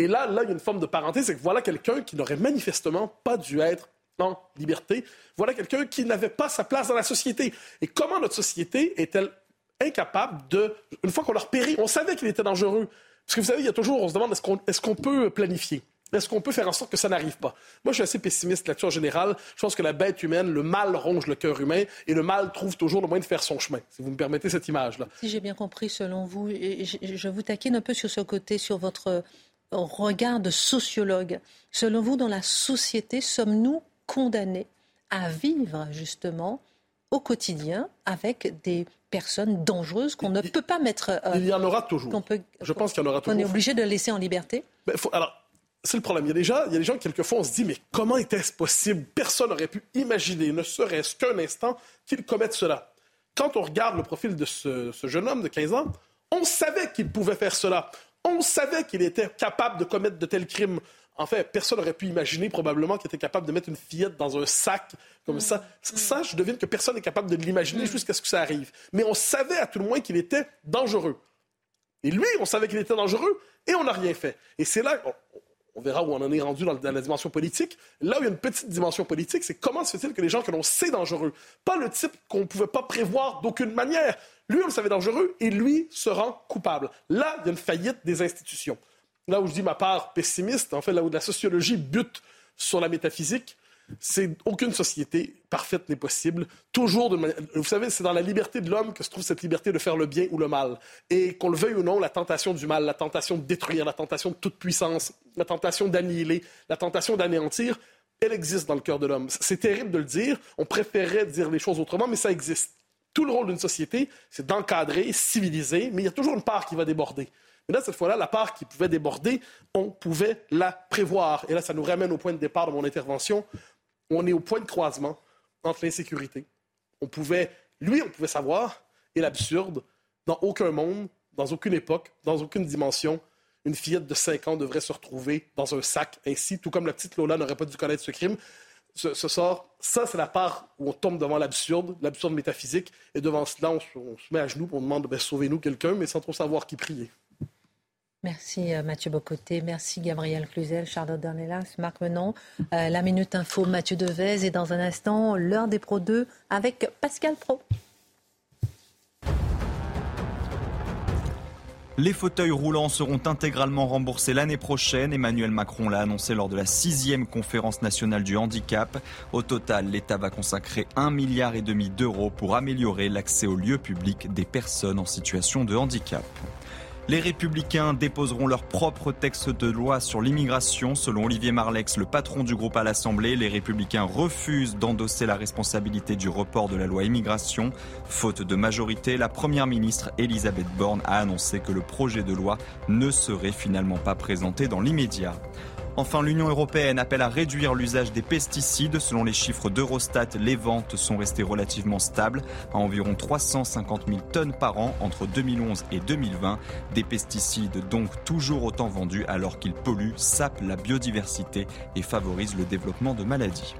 Et là, là, il y a une forme de parenté, c'est que voilà quelqu'un qui n'aurait manifestement pas dû être en liberté. Voilà quelqu'un qui n'avait pas sa place dans la société. Et comment notre société est-elle incapable de, une fois qu'on l'a repéré, on savait qu'il était dangereux. Parce que vous savez, il y a toujours, on se demande, est-ce qu'on peut planifier? Est-ce qu'on peut faire en sorte que ça n'arrive pas? Moi, je suis assez pessimiste là-dessus en général. Je pense que la bête humaine, le mal ronge le cœur humain et le mal trouve toujours le moyen de faire son chemin, si vous me permettez cette image-là. Si j'ai bien compris, selon vous, je vous taquine un peu sur ce côté, sur votre regard de sociologue. Selon vous, dans la société, sommes-nous condamnés à vivre justement au quotidien avec des personnes dangereuses qu'on ne peut pas mettre. Euh, il y en aura toujours. je pense qu'il y en aura toujours. On est obligé de laisser en liberté? Ben, alors, c'est le problème. Il y a des gens, il y a des gens quelquefois, on se dit, mais comment était-ce possible? Personne n'aurait pu imaginer, ne serait-ce qu'un instant, qu'ils commettent cela. Quand on regarde le profil de ce, ce jeune homme de 15 ans, on savait qu'il pouvait faire cela. On savait qu'il était capable de commettre de tels crimes. En fait, personne n'aurait pu imaginer probablement qu'il était capable de mettre une fillette dans un sac comme ça. Mm. Ça, je devine que personne n'est capable de l'imaginer mm. jusqu'à ce que ça arrive. Mais on savait à tout le moins qu'il était dangereux. Et lui, on savait qu'il était dangereux et on n'a rien fait. Et c'est là, on, verra où on en est rendu dans, la dimension politique. Là où il y a une petite dimension politique, c'est comment se fait-il que les gens que l'on sait dangereux, pas le type qu'on ne pouvait pas prévoir d'aucune manière, lui, on le savait dangereux et lui se rend coupable. Là, il y a une faillite des institutions là où je dis ma part pessimiste, en fait, là où la sociologie bute sur la métaphysique, c'est aucune société parfaite n'est possible. Toujours, de vous savez, c'est dans la liberté de l'homme que se trouve cette liberté de faire le bien ou le mal. Et qu'on le veuille ou non, la tentation du mal, la tentation de détruire, la tentation de toute puissance, la tentation d'annihiler, la tentation d'anéantir, elle existe dans le cœur de l'homme. C'est terrible de le dire. On préférerait dire les choses autrement, mais ça existe. Tout le rôle d'une société, c'est d'encadrer, civiliser, mais il y a toujours une part qui va déborder. Mais là, cette fois-là, la part qui pouvait déborder, on pouvait la prévoir. Et là, ça nous ramène au point de départ de mon intervention. On est au point de croisement entre l'insécurité. On pouvait, lui, on pouvait savoir, et l'absurde, dans aucun monde, dans aucune époque, dans aucune dimension, une fillette de 5 ans devrait se retrouver dans un sac ainsi, tout comme la petite Lola n'aurait pas dû connaître ce crime. Ce, sort, ça, c'est la part où on tombe devant l'absurde, l'absurde métaphysique, et devant cela, on, se met à genoux, on demande, ben, sauvez-nous quelqu'un, mais sans trop savoir qui prier. Merci euh, Mathieu Bocoté, merci Gabriel Cluzel, Charlotte Dornelas, Marc Menon. Euh, la Minute Info, Mathieu Devez et dans un instant, l'heure des Pro 2 avec Pascal Pro. Les fauteuils roulants seront intégralement remboursés l'année prochaine. Emmanuel Macron l'a annoncé lors de la sixième conférence nationale du handicap. Au total, l'État va consacrer un milliard et demi d'euros pour améliorer l'accès aux lieux publics des personnes en situation de handicap. Les républicains déposeront leur propre texte de loi sur l'immigration. Selon Olivier Marlex, le patron du groupe à l'Assemblée, les républicains refusent d'endosser la responsabilité du report de la loi immigration. Faute de majorité, la première ministre Elisabeth Borne a annoncé que le projet de loi ne serait finalement pas présenté dans l'immédiat. Enfin, l'Union européenne appelle à réduire l'usage des pesticides. Selon les chiffres d'Eurostat, les ventes sont restées relativement stables à environ 350 000 tonnes par an entre 2011 et 2020. Des pesticides donc toujours autant vendus alors qu'ils polluent, sapent la biodiversité et favorisent le développement de maladies.